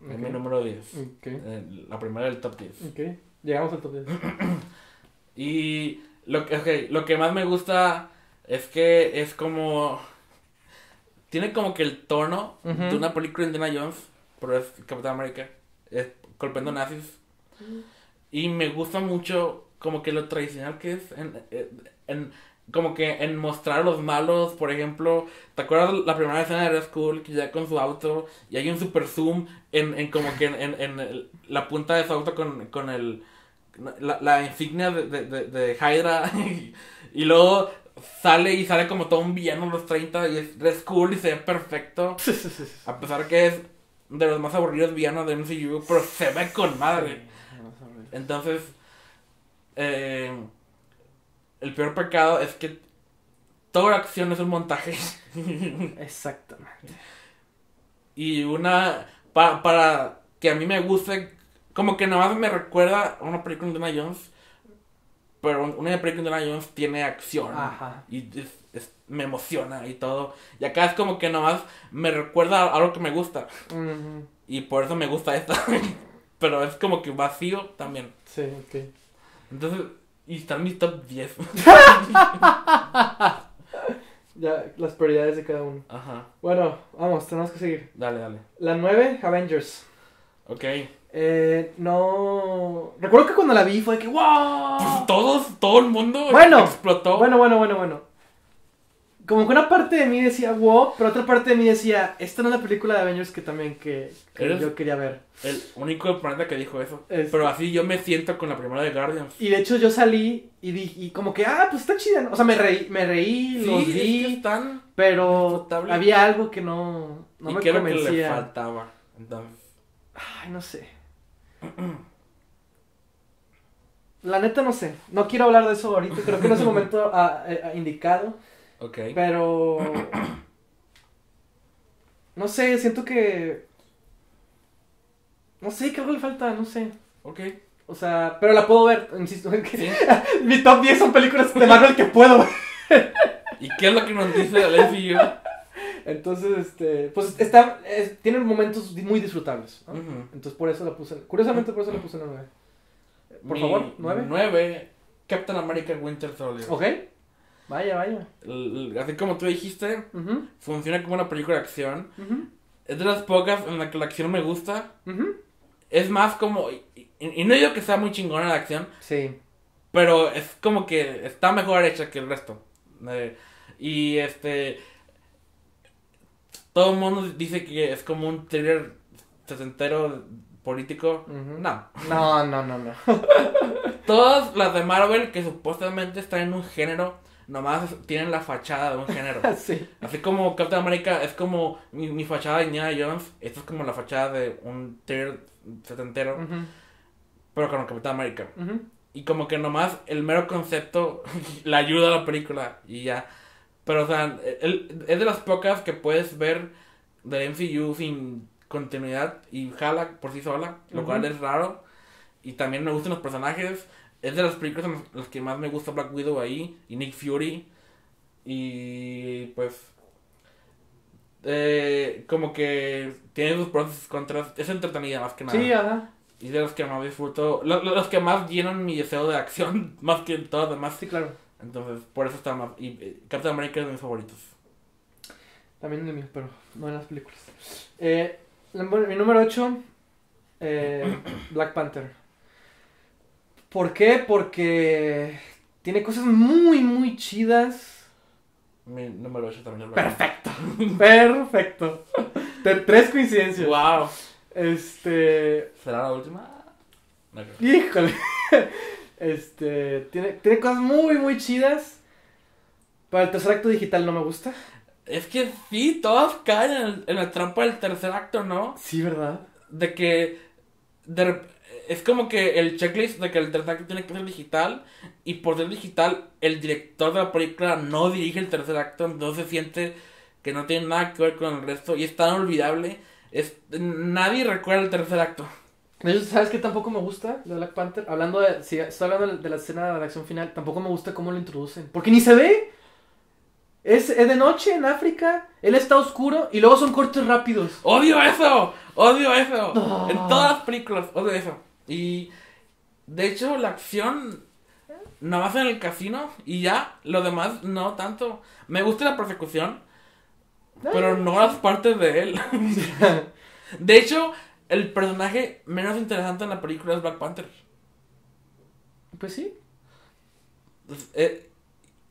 Es Ok. mi número 10. Ok, Eh, la primera del top 10. ok. Llegamos al top 10. (clears throat) Y lo que, ok, lo que más me gusta es que es como. Tiene como que el tono de una película de Indiana Jones, pero es Captain America. Es golpeando nazis. Y me gusta mucho como que lo tradicional que es en, en- como que en mostrar a los malos, por ejemplo, ¿te acuerdas la primera escena de Red Skull que llega con su auto y hay un super zoom en, en como que en, en- en el- la punta de su auto con, con el la, la insignia de, de, de, de Hydra (laughs) y, luego sale y sale como todo un villano en los 30 y es Red Skull y se ve perfecto (laughs) a pesar que es de los más aburridos villanos de MCU, pero se ve con madre. Entonces, eh, el peor pecado es que toda la acción es un montaje. (laughs) Exactamente. y una. pa- para que a mí me guste. Como que nada más me recuerda a una película de Indiana Jones. Pero una película de Indiana Jones tiene acción. Ajá. Y es- es- me emociona y todo. Y acá es como que nomás me recuerda a algo que me gusta. Ujú. Y por eso me gusta esta. (laughs) pero es como que vacío también. Sí, ok. Entonces, y están mis top 10. (laughs) Ya, las prioridades de cada uno. Ajá, Bueno, vamos, tenemos que seguir. dale, dale. La 9, Avengers. Ok. Eh, no. Recuerdo que cuando la vi fue de que, Pues ¡wow! todos, todo el mundo Bueno, explotó. Bueno, bueno, bueno, bueno. Como que una parte de mí decía, wow, pero otra parte de mí decía, esta no es la película de Avengers que también que, yo quería ver. El único planeta que dijo eso. Es- Pero así yo me siento con la primera de Guardians. Y de hecho yo salí y dije, y como que, ah, pues está chida. ¿no? O sea, me reí, me reí, los Sí, es vi, que están. pero había algo que no, no y me era lo que le convencía. faltaba. Entonces, Ay, no sé. La neta no sé. No quiero hablar de eso ahorita. Creo que no es el momento eh, indicado. ok. Pero. No sé, siento que. No sé, que algo le falta, no sé. Ok. O sea, pero la puedo ver, insisto. Sí. (laughs) Mi top 10 son películas de Marvel que puedo ver. ¿Y qué es lo que nos dice el MCU? Entonces, este. Pues está. es- tienen momentos muy disfrutables. Entonces, por eso la puse. Curiosamente, por eso la puse en la 9. Por Mi favor, 9. 9. Captain America Winter Soldier. Ok. Vaya, vaya. El- así como tú dijiste, funciona como una película de acción. Es de las pocas en la que la acción me gusta. Es más como. Y no digo que sea muy chingona la acción, Sí. pero es como que está mejor hecha que el resto. Eh, y este. Todo el mundo dice que es como un thriller setentero político. No. No, no, no, no. (laughs) Todas las de Marvel que supuestamente están en un género, nomás tienen la fachada de un género. (laughs) sí. Así como Captain America es como mi, mi fachada de Indiana Jones, esto es como la fachada de un thriller setentero, pero con Captain America. ujú. Y como que nomás el mero concepto (laughs) le ayuda a la película y ya. Pero o sea, el- es de las pocas que puedes ver del MCU sin continuidad y jala por sí sola, lo Ujú. cual es raro. Y también me gustan los personajes. Es de las películas en las- las que más me gusta Black Widow ahí y Nick Fury. Y pues eh, como que tiene sus pros y sus contras. Es entretenida más que nada. Sí, ajá. Y de los que más disfruto, lo- lo- los que más llenan mi deseo de acción, (laughs) más que todos los demás. Sí, claro. Entonces, por eso está más. Y eh, Captain America es de mis favoritos. También el mío, pero no en las películas. Eh, mi número 8, (coughs) Black Panther. ¿Por qué? Porque tiene cosas muy, muy chidas. Mi número 8 también es Black Perfecto. (laughs) Perfecto. Tres coincidencias. ¡Wow! Este. ¿Será la última? No creo. Híjole. Este. Tiene, tiene cosas muy, muy chidas. Para el tercer acto digital no me gusta. Es que sí, todos caen en, el- en la trampa del tercer acto, ¿no? Sí, ¿verdad? De que. de es como que el checklist de que el tercer acto tiene que ser digital. Y por ser digital, el director de la película no dirige el tercer acto. Entonces siente que no tiene nada que ver con el resto. Y es tan olvidable. Es, nadie recuerda el tercer acto. De hecho, ¿sabes qué tampoco me gusta de Black Panther? Hablando de, si estoy hablando de la escena de la acción final, tampoco me gusta cómo lo introducen. Porque ni se ve. Es, es de noche en África, él está oscuro y luego son cortes rápidos. ¡Odio eso! ¡Odio eso! No. En todas las películas, odio eso. Y de hecho, la acción nada más en el casino y ya, lo demás no tanto. Me gusta la persecución, pero no las partes de él. (laughs) De hecho, el personaje menos interesante en la película es Black Panther. Pues sí. Eh,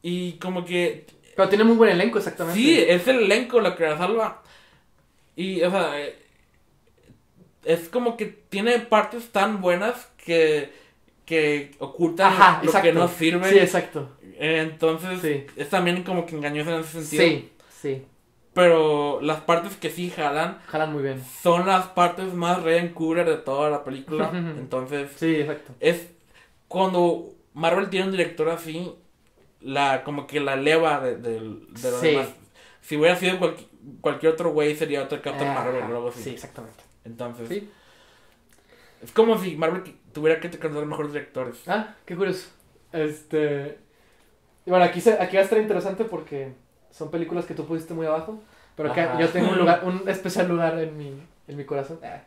y como que Pero tiene muy buen elenco, exactamente. Sí, es el elenco lo que la salva. Y, o sea, eh, es como que tiene partes tan buenas que, que ocultan Ajá, lo exacto. que no sirve. Sí, exacto. Entonces, Sí. es también como que engañoso en ese sentido. Sí, sí. Pero las partes que sí jalan Jalan muy bien. son las partes más Ryan Cooler de toda la película. (laughs) Entonces, Sí, exacto. es cuando Marvel tiene un director así, la como que la leva de, de, de los Sí. demás. Si hubiera sido cualqui- cualquier otro güey, sería otro Captain Ajá, Marvel o algo así. Sí, exactamente. Entonces, Sí. es como si Marvel tuviera que contratar mejores directores. Ah, qué curioso. Este. y Bueno, aquí, se, aquí va a estar interesante porque son películas que tú pusiste muy abajo. Pero que Ajá. yo tengo un lugar, (laughs) un especial lugar en mi, en mi corazón. Ah.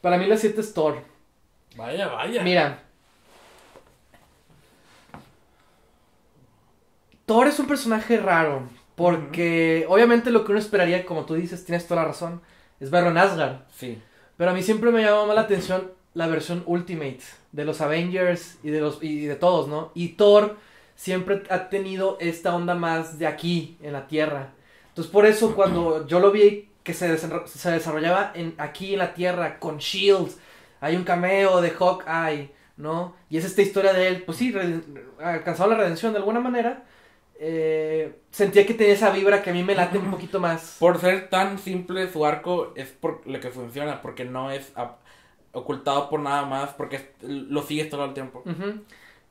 Para mí la 7 es Thor. Vaya, vaya. Mira. Thor es un personaje raro. Porque obviamente lo que uno esperaría, como tú dices, tienes toda la razón, es verlo en Asgard. Sí. Pero a mí siempre me llamó más la atención la versión Ultimate de los Avengers y de los y de todos, ¿no? Y Thor siempre ha tenido esta onda más de aquí en la Tierra. Entonces por eso cuando yo lo vi que se, se desarrollaba en aquí en la Tierra con Shields, hay un cameo de Hawkeye, ¿no? Y es esta historia de él, pues sí, alcanzado la redención de alguna manera. eh, sentía que tenía esa vibra que a mí me late un poquito más. Por ser tan simple su arco es por lo que funciona, porque no es ocultado por nada más, porque lo sigues todo el tiempo.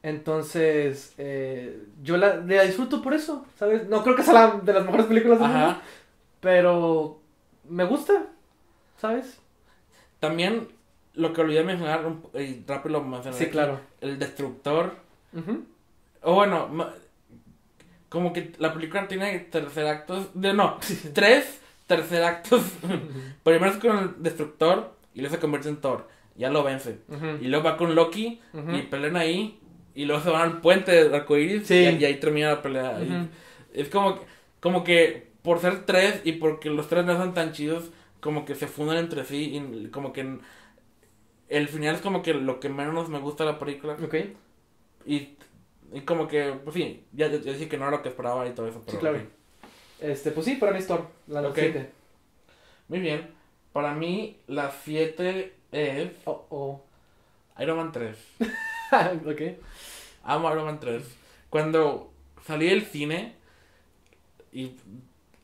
Entonces, eh, yo la, la disfruto por eso, ¿sabes? No creo que sea la de las mejores películas del mundo, pero me gusta, ¿sabes? También lo que olvidé mencionar, y rápido lo mencioné. Sí, aquí, claro. El destructor. O bueno, como que la película tiene tercer actos. De, no, (laughs) tres tercer actos. (laughs) Primero es con el destructor y luego se convierte en Thor. Ya lo vence. Y luego va con Loki y pelean ahí. Y luego se van al puente de arcoíris Sí. y, y ahí termina la pelea. Es como que, como que por ser tres y porque los tres no son tan chidos, como que se funden entre sí. Y como que el final es como que lo que menos me gusta de la película. Ok, Y, y como que, pues sí, ya, ya, dije que no era lo que esperaba y todo eso. Pero, sí, claro. Este, pues sí, para mí es Thor, la Ok. 7. Muy bien. Para mí, la 7 es Oh, oh. Iron Man 3. (laughs) ok. Amo Iron Man 3. Cuando salí del cine y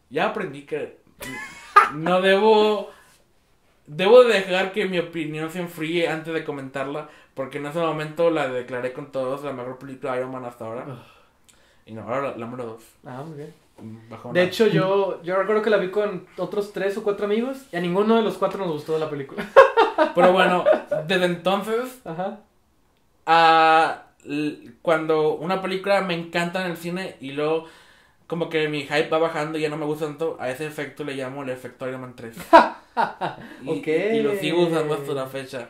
ya aprendí que no debo debo dejar que mi opinión se enfríe antes de comentarla porque en ese momento la declaré con todos la mejor película de Iron Man hasta ahora. Y no, ahora la, la número 2. Ah, muy bien. Bajo De hecho, yo, yo recuerdo que la vi con otros tres o cuatro amigos y a ninguno de los cuatro nos gustó la película. Pero bueno, desde entonces Ajá. a l- cuando una película me encanta en el cine y luego como que mi hype va bajando y ya no me gusta tanto, a ese efecto le llamo el efecto Iron Man 3. (laughs) y, Ok. y lo sigo usando hasta la fecha.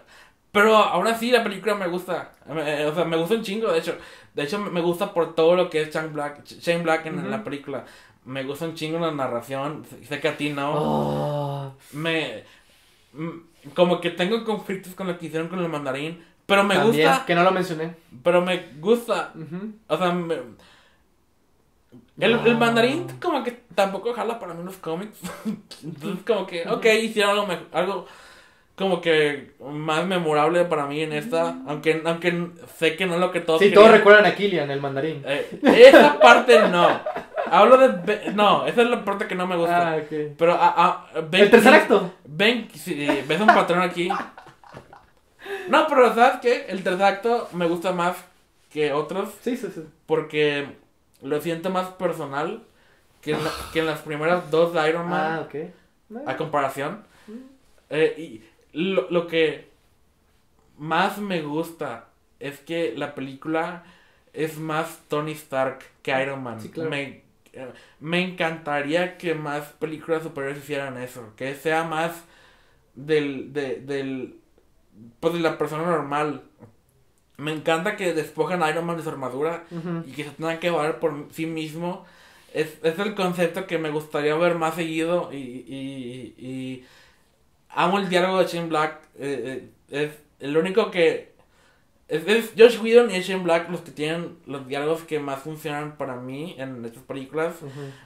Pero aún así la película me gusta. Me- O sea, me gusta un chingo, de hecho. De hecho, me gusta por todo lo que es Shane Black, Shane Black en, en la Ujú. película. Me gusta un chingo la narración. Sé que a ti no. Oh. Me... Como que tengo conflictos con lo que hicieron con el mandarín. Pero me También, gusta. Que no lo mencioné. Pero me gusta. O sea, me- el, el mandarín como que tampoco jala para mí los cómics. (laughs) Entonces como que, ok, hicieron algo, mejor, algo como que más memorable para mí en esta. Aunque, aunque sé que no es lo que todos Sí, querían. todos recuerdan a Killian, el mandarín. Eh, esa parte no. Hablo de... No, esa es la parte que no me gusta. Ah, ok. Pero a, a- ven- El tercer acto. Ven, si ves un patrón aquí. No, pero ¿sabes qué? El tercer acto me gusta más que otros Sí, sí, sí. porque lo siento más personal que en, la- que en las primeras dos de Iron Man Ah, ok. a comparación. Eh, y lo, lo que más me gusta es que la película es más Tony Stark que Iron Man. Sí, claro. me, eh, me encantaría que más películas superiores hicieran eso. Que sea más del, de, del, pues de la persona normal. Me encanta que despojan a Iron Man de su armadura y que se tenga que valer por sí mismo. Es, es el concepto que me gustaría ver más seguido y, y, y amo el diálogo de Shane Black. eh, eh, es el único que... Es, es Josh Whedon y Shane Black los que tienen los diálogos que más funcionan para mí en estas películas.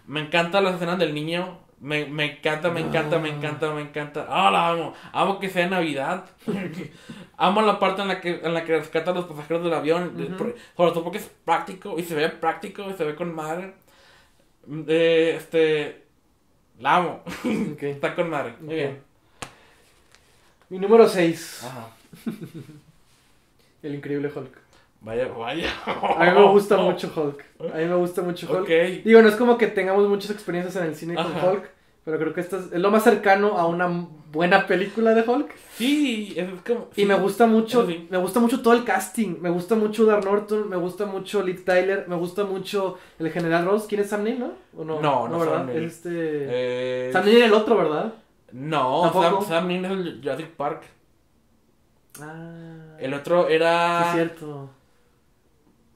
Me encanta las escenas del niño. Me, me encanta, me encanta, me Ah. encanta, me encanta. Ah, la amo. Amo que sea Navidad. (laughs) amo la parte en la que en la que rescata a los pasajeros del avión. Ujú. Por- Sobre todo porque es práctico y se ve práctico y se ve con madre. Eh, este. La amo. (laughs) Está con madre. Muy bien. Mi número 6. Ajá. (laughs) El increíble Hulk. Vaya, vaya. A mí me gusta (laughs) mucho Hulk. A mí me gusta mucho Hulk. Ok. Digo, no es como que tengamos muchas experiencias en el cine con. Hulk, pero creo que esta es, lo más cercano a una buena película de Hulk. Sí, es como. Y sí. me gusta mucho, sí. me gusta mucho todo el casting. Me gusta mucho Dar Norton, me gusta mucho Liv Tyler, me gusta mucho el General Ross. ¿Quién es Sam Neill, no? ¿O no? No, no ¿verdad? Sam Neill. Es este... Eh, Sam Neill era el otro, ¿verdad? No. Sam, Sam Neill es el Jurassic Park. Ah. El otro Sí, era. es cierto.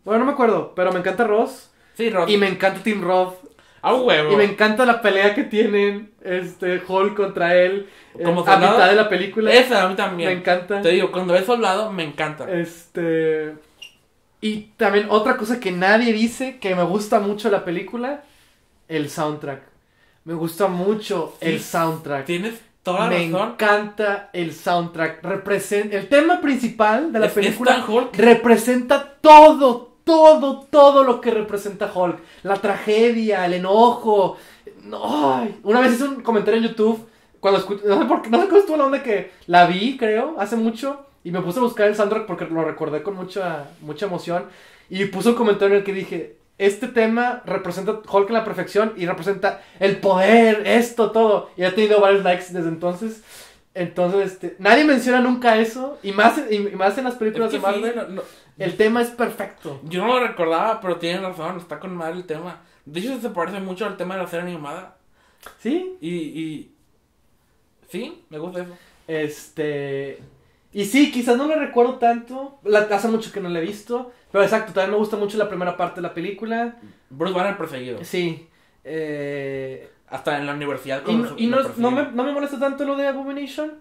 Bueno, no me acuerdo, pero me encanta Ross. Sí, Rod. Y me encanta Tim Roth. A huevo. Y me encanta la pelea que tienen este Hulk contra él eh, Como a mitad de la película. Esa a mí me también. encanta. Te digo, cuando ves soldado, me encanta. Este. Y también otra cosa que nadie dice que me gusta mucho la película: el soundtrack. Me gusta mucho Sí, el soundtrack. Tienes toda la Me razón. encanta el soundtrack. Representa el tema principal de la Es- es película tan Hulk. representa todo, todo, todo lo que representa Hulk. La tragedia, el enojo. No, ay. Una vez hice un comentario en YouTube cuando escuché, no sé por qué, no sé cómo estuvo la onda que la vi, creo, hace mucho y me puse a buscar el soundtrack porque lo recordé con mucha mucha emoción y puse un comentario en el que dije, este tema representa Hulk en la perfección y representa el poder, esto, todo. Y ha tenido varios likes desde entonces. Entonces, este, nadie menciona nunca eso. Y más, y más en las películas Es de sí, Marvel. no- no- El tema es perfecto. yo no lo recordaba, pero tienes razón. Está con madre el tema. De hecho, se parece mucho al tema de la serie animada. ¿Sí? Y. y... Sí, me gusta eso. Este. Y sí, quizás no lo recuerdo tanto. La, hace mucho que no la he visto. Pero exacto, también me gusta mucho la primera parte de la película. Bruce Banner perseguido. Sí. Eh, Hasta en la universidad. y no, y no, me, no me molesta tanto lo de Abomination.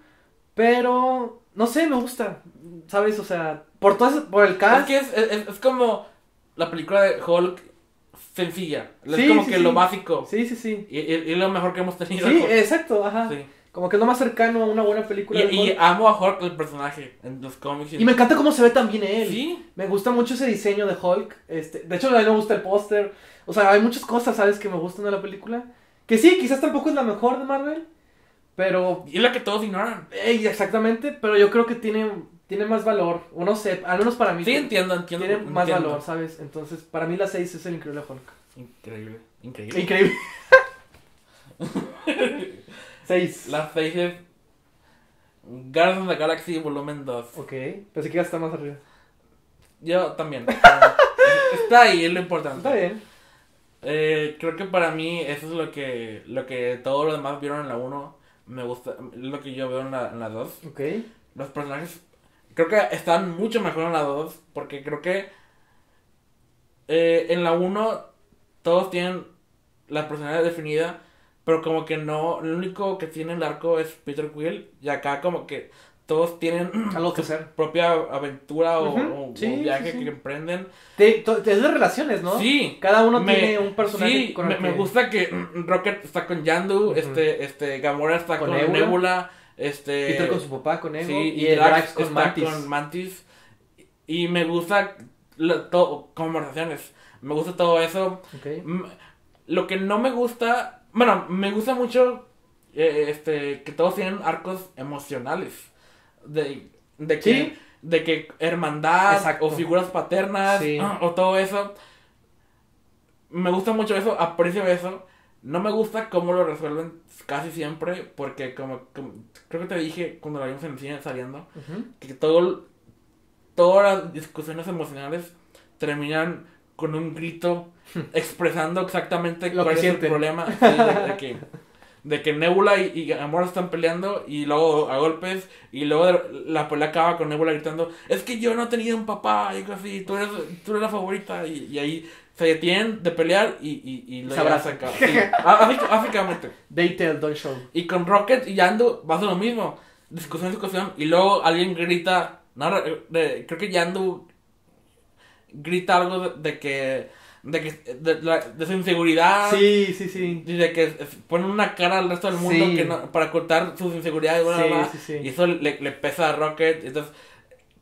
Pero. No sé, me gusta. ¿Sabes? O sea, por todo eso- por el Es cast. que es, es, es como la película de Hulk sencilla. Es Sí, como sí, que sí. lo básico. Sí, sí, sí. Y, y- y lo mejor que hemos tenido. Sí, exacto, ajá. Sí. Como que es lo más cercano a una buena película. Y, y amo a Hulk el personaje en los cómics. Y me encanta cómo se ve también él. Sí. Me gusta mucho ese diseño de Hulk. Este, de hecho, a mí me gusta el póster. O sea, hay muchas cosas, ¿sabes? Que me gustan de la película. Que sí, quizás tampoco es la mejor de Marvel. Pero. Y es la que todos ignoran. ey, exactamente. Pero yo creo que tiene, tiene más valor. O no sé, al menos para mí. Sí, entiendo, entiendo. Tiene más valor, ¿sabes? Entonces, para mí la 6 es el increíble Hulk. Increíble, increíble. Increíble. (laughs) 6. Las seis es Guardians of the Galaxy volumen 2. Ok, pensé que iba a estar más arriba. Yo también. (laughs) Está ahí, es lo importante. Está bien. Eh, creo que para mí eso es lo que lo que todos los demás vieron en la 1 me gusta, lo que yo veo en la, en la 2. Ok. Los personajes creo que están mucho mejor en la 2 porque creo que eh, en la 1 todos tienen la personalidad definida, pero como que no, lo único que tiene el arco es Peter Quill y acá como que todos tienen (clears throat) Algo que hacer. propia aventura o, sí, viaje sí, sí. que emprenden. Te- to- es de relaciones, ¿no? Sí, Cada uno me- tiene un personaje sí, con me, el me gusta que (clears throat) Rocket está con Yandu, este, este, Gamora está Con con, Nebula. Nebula, este, Peter con su papá, con Ego. y, y, el Drax, con está Mantis. con Mantis. Y me gusta la- conversaciones, me gusta todo eso. Ok. Mm, Lo que no me gusta, bueno, me gusta mucho, eh, este, que todos tienen arcos emocionales, de, de que, Sí. de que hermandad Exacto. o figuras paternas Sí. o todo eso. Me gusta mucho eso, aprecio eso. No me gusta cómo lo resuelven casi siempre, porque como, como- creo que te dije cuando lo vimos en el cine saliendo, que todo, todas las discusiones emocionales terminan con un grito (laughs) expresando exactamente Lo cuál que es el problema sí, de, de que (laughs) de que Nebula y, y Gamora están peleando y luego a golpes y luego de- la pelea acaba con Nebula gritando es que yo no he tenido un papá y así tú eres tú eres la favorita y, y ahí se detienen de pelear y, y, y ya abrazan. básicamente They tell, don't show. y con Rocket y Yandu va a ser lo mismo. Discusión, discusión. Y luego alguien grita. No, de- creo que Yandu grita algo de, de que. De, que de, la- de su inseguridad. Sí, sí, sí. Y de que es- pone una cara al resto del mundo Sí. que no- para ocultar sus inseguridades. bla, Sí, bla. sí, sí. Y eso le, le pesa a Rocket. Entonces,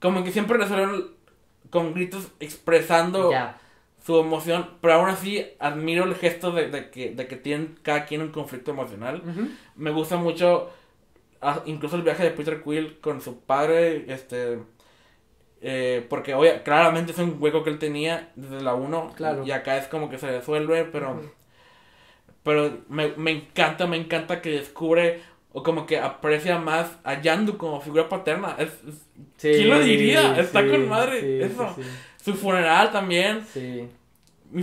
como que siempre resuelven con gritos expresando Ya. su emoción. Pero aún así, admiro el gesto de, de que, de que tienen cada quien un conflicto emocional. Me gusta mucho, ah, incluso el viaje de Peter Quill con su padre, este, eh, porque oye, claramente es un hueco que él tenía desde la 1, Claro. y acá es como que se resuelve, pero, pero me, me encanta, me encanta que descubre o como que aprecia más a Yandu como figura paterna. Es, es- Sí, ¿Quién lo diría? Está sí, con madre, eso. su funeral también. Sí. Mi,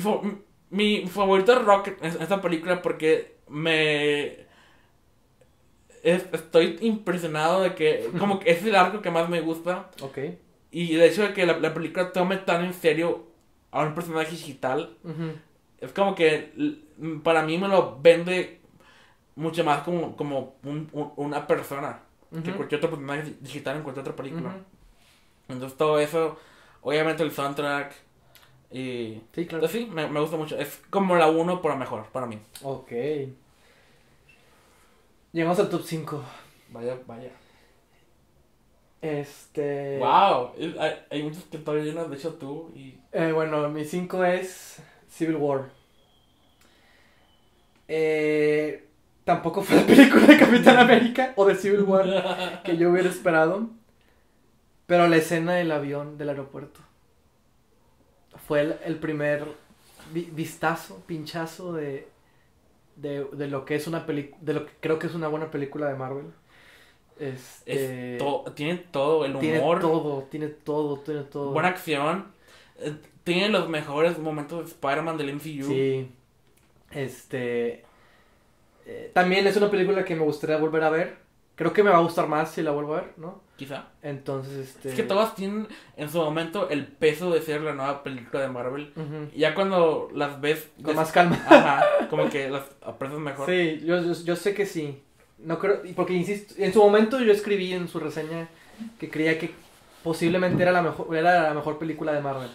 mi favorito es Rocket en esta película porque me... es- estoy impresionado de que, como que es el arco que más me gusta. Ok. Y de hecho de que la, la película tome tan en serio a un personaje digital. Es como que para mí me lo vende mucho más como, como un- un- una persona que cualquier otro personaje digital en cualquier otra película. Entonces todo eso, obviamente el soundtrack y... Sí, claro. Entonces sí, me, me gusta mucho. Es como la 1 pero mejor para mí. Ok. Llegamos al top 5. Vaya, vaya. Este. Wow, hay, hay muchos que todavía no has dicho tú y... Eh, bueno, mi 5 es Civil War. Eh, tampoco fue la (laughs) película de Capitán América o de Civil War (laughs) que yo hubiera esperado. Pero la escena del avión del aeropuerto fue el, el primer vi- vistazo, pinchazo de, de, de lo que es una película, de lo que creo que es una buena película de Marvel. Este, Es to- tiene todo, el tiene humor, todo, tiene todo, tiene todo. buena acción. eh, Tiene los mejores momentos de Spider-Man del MCU. Sí. Este. eh, también es una película que me gustaría volver a ver. Creo que me va a gustar más si la vuelvo a ver, ¿no? Quizá. Entonces, este. Es que todas tienen en su momento el peso de ser la nueva película de Marvel. Y Ya cuando las ves... Con des- más calma. Ajá, como que las aprecias mejor. Sí, yo, yo, yo sé que sí. No creo. Porque insisto, en su momento yo escribí en su reseña que creía que posiblemente era la mejor, era la mejor película de Marvel.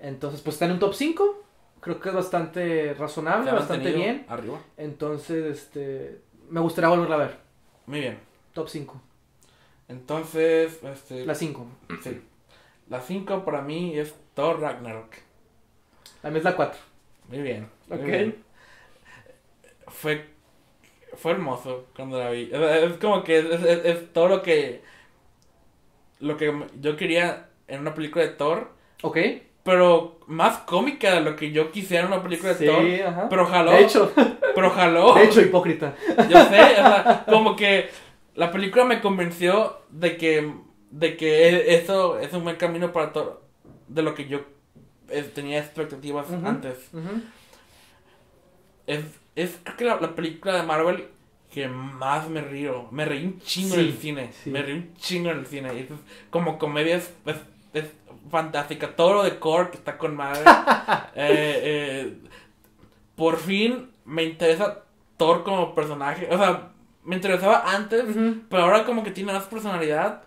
Entonces, pues está en un top 5. Creo que es bastante razonable, bastante bien. Arriba. Entonces, este. Me gustaría volverla a ver. Muy bien. Top 5. Entonces, este... La 5. Sí. La 5 para mí es Thor Ragnarok. La mía es la 4. Muy bien. muy Ok. bien. Fue, fue hermoso cuando la vi. Es, es como que es, es- es todo lo que, lo que yo quería en una película de Thor, Ok. pero más cómica de lo que yo quisiera en una película de Thor. Sí, ajá. Pero jaló. De hecho, Pero jaló. de hecho, hipócrita. Yo sé, o sea, como que la película me convenció de que, de que eso es un buen camino para Thor, de lo que yo eh, tenía expectativas antes. Ujú. Es, es creo que la, la película de Marvel que más me río. Me reí un chingo en Sí, el cine. sí. Me reí un chingo en el cine. Y es- como comedia es, es, es fantástica. Todo lo de que está con madre. (laughs) Eh, eh, por fin me interesa Thor como personaje. O sea, me interesaba antes, pero ahora como que tiene más personalidad.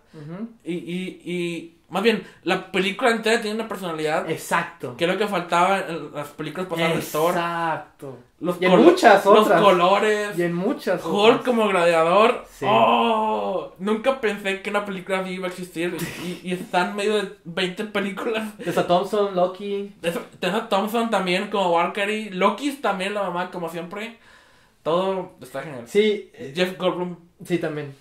Y, y más bien, la película entera tiene una personalidad. Exacto. Que es lo que faltaba en las películas pasadas de Thor. Exacto. Los, Y en muchas los otras. colores. Y en muchas Hulk otras. como gladiador. Sí. ¡Oh! Nunca pensé que una película así iba a existir. Y, y está en medio de 20 películas. Tessa Thompson, Loki. Tessa Thompson también como Valkyrie. Loki también la mamá como siempre. Todo está genial. Sí, eh, Jeff Goldblum. sí, también.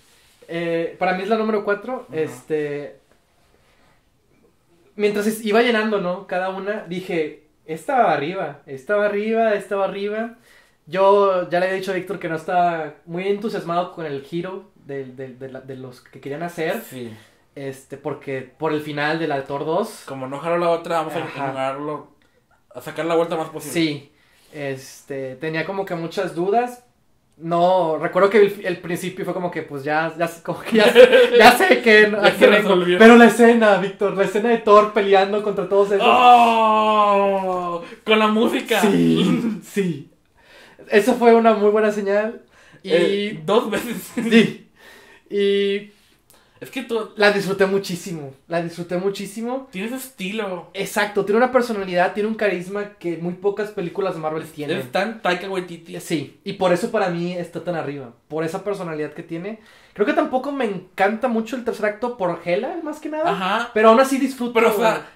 Eh, para mí es la número 4. Ajá. Este. Mientras iba llenando, ¿no? Cada una, dije, esta va arriba, esta va arriba, esta va arriba. Yo ya le había dicho a Víctor que no estaba muy entusiasmado con el giro de, de- de la- de los que querían hacer. Sí. Este, porque por el final del Thor 2. Como no jaló la otra, vamos a Ajá. ignorarlo. A sacar la vuelta más posible. Sí, este, tenía como que muchas dudas. No, recuerdo que el, el principio fue como que, pues ya, ya, como que ya, (laughs) ya sé que Ya vengo. Pero la escena, Víctor, la escena de Thor peleando contra todos esos. ¡Oh! Con la música. Sí, sí. Eso fue una muy buena señal. Y. Eh, dos veces. sí. (laughs) Y Es que tú la disfruté muchísimo. La disfruté muchísimo. tienes estilo. Exacto, tiene una personalidad, tiene un carisma que muy pocas películas de Marvel tienen. Es tan Taika Waititi. Sí, y por eso para mí está tan arriba. Por esa personalidad que tiene. Creo que tampoco me encanta mucho el tercer acto por Hela, más que nada. Ajá. Pero aún así disfruto. Pero, o sea,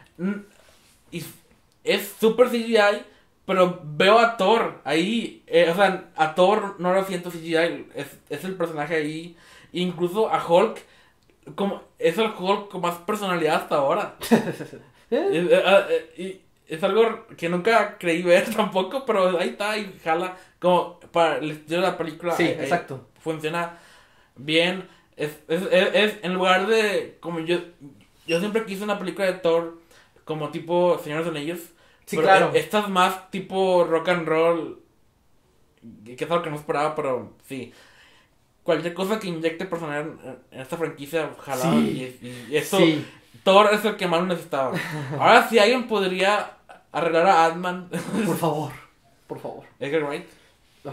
es super CGI, pero veo a Thor ahí. eh, o sea, a Thor no lo siento CGI, es, es el personaje ahí. Incluso a Hulk, como es el Hulk con más personalidad hasta ahora. (laughs) ¿Eh? Es, eh, eh, y es algo que nunca creí ver (laughs) tampoco, pero ahí está y jala. Como para el estilo de la película. Sí, eh, eh, exacto. funciona bien. Es, es, es, es- en lugar de como yo yo siempre quise una película de Thor como tipo Señores de Anillos. Sí, pero claro. e- Esta es más tipo rock and roll. Que es algo que no esperaba, pero sí. Cualquier cosa que inyecte personalidad en, esta franquicia, ojalá. Sí. Y, y eso, Sí. Thor es el que más lo necesitaba. (laughs) Ahora, si alguien podría arreglar a Ant-Man, Por (laughs) favor. Por favor. Edgar Wright. Ah.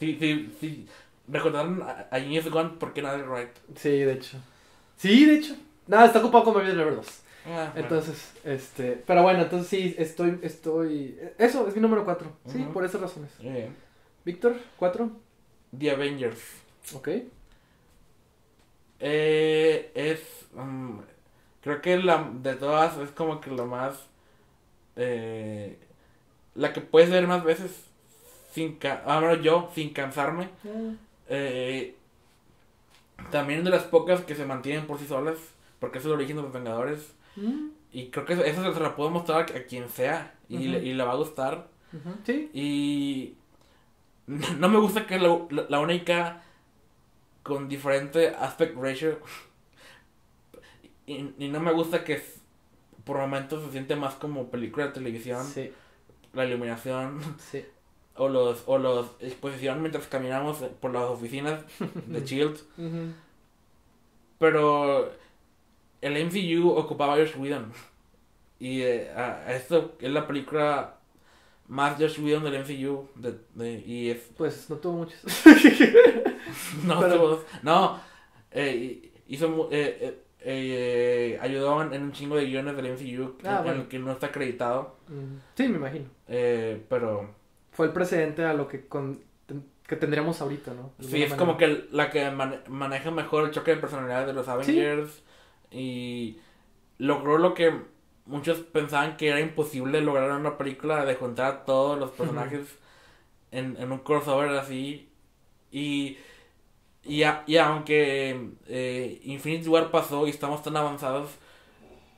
Si, si, si recordaron a, James Gunn, ¿por qué no Edgar Wright? Sí, de hecho. Sí, de hecho. Nada, está ocupado con Baby Driver 2. Ah, bueno. Entonces, este. Pero bueno, entonces sí, estoy. estoy Eso, es mi número 4. Sí, por esas razones. Bien. Víctor, 4. The Avengers. Ok. Eh, es. mm, creo que la de todas es como que la más. Eh, la que puedes ver más veces. Sin ca ah, bueno, yo, sin cansarme. Eh, también de las pocas que se mantienen por sí solas. Porque es el origen de los Vengadores. Mm, Y creo que eso, eso se la puedo mostrar a quien sea. Y, Ujú. le, y le va a gustar. Sí. Y no me gusta que la, la- la única con diferente aspect ratio. Y, y no me gusta que por momentos se siente más como película de televisión. Sí, La iluminación sí. o los o los exposición mientras caminamos por las oficinas (laughs) de Shield. Pero el MCU ocupaba a Josh Whedon. Y eh, a- a esto es la película más Josh Whedon del MCU. de- de- y es Pues no tuvo muchos. (laughs) No, Pero- tuvo- no, eh, hizo, eh, eh, eh, ayudó en, un chingo de guiones del MCU Ah, en, bueno. el que no está acreditado, sí, me imagino. eh, pero Fue el precedente a lo que, con, que tendríamos ahorita, ¿no? De sí, es como que la que mane- maneja mejor el choque de personalidades de los Avengers y logró lo que muchos pensaban que era imposible lograr una película de juntar a todos los personajes en, en un crossover así. Y y, a- y aunque eh, Infinity War pasó y estamos tan avanzados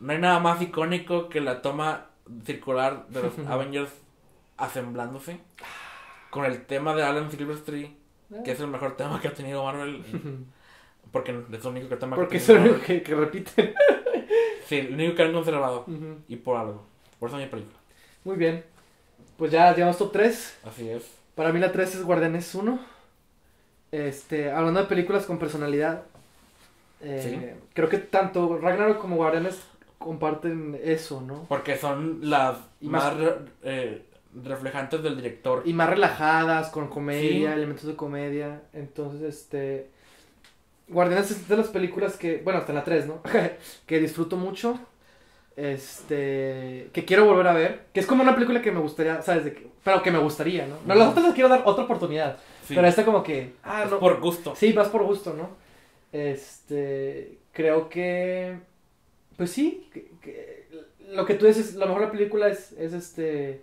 no hay nada más icónico que la toma circular de los Avengers asemblándose con el tema de Alan Silverstreet que es el mejor tema que ha tenido Marvel. Porque es el único que tema Porque que es el Marvel. que, que repiten. Sí el único que han conservado Ujú. y por algo por eso es mi película Muy bien. Pues ya llegamos top 3. así es Para mí la 3 es Guardianes 1. Este, hablando de películas con personalidad. eh, Creo que tanto Ragnarok como Guardianes comparten eso, ¿no? porque son las Y más, más- eh, reflejantes del director Y más relajadas, con comedia, Sí. elementos de comedia. Entonces, este. Guardianes es de las películas que. Bueno, hasta la 3, ¿no? (laughs) que disfruto mucho. Este. Que quiero volver a ver. Que es como una película que me gustaría, ¿sabes? De que, pero que me gustaría, ¿no? No, las otras les quiero dar otra oportunidad. Sí, Pero esta, como que. Ah, es no. por gusto Sí, vas por gusto, ¿no? Este. Creo que. Pues sí. que- que lo que tú dices, lo mejor la película es, es este.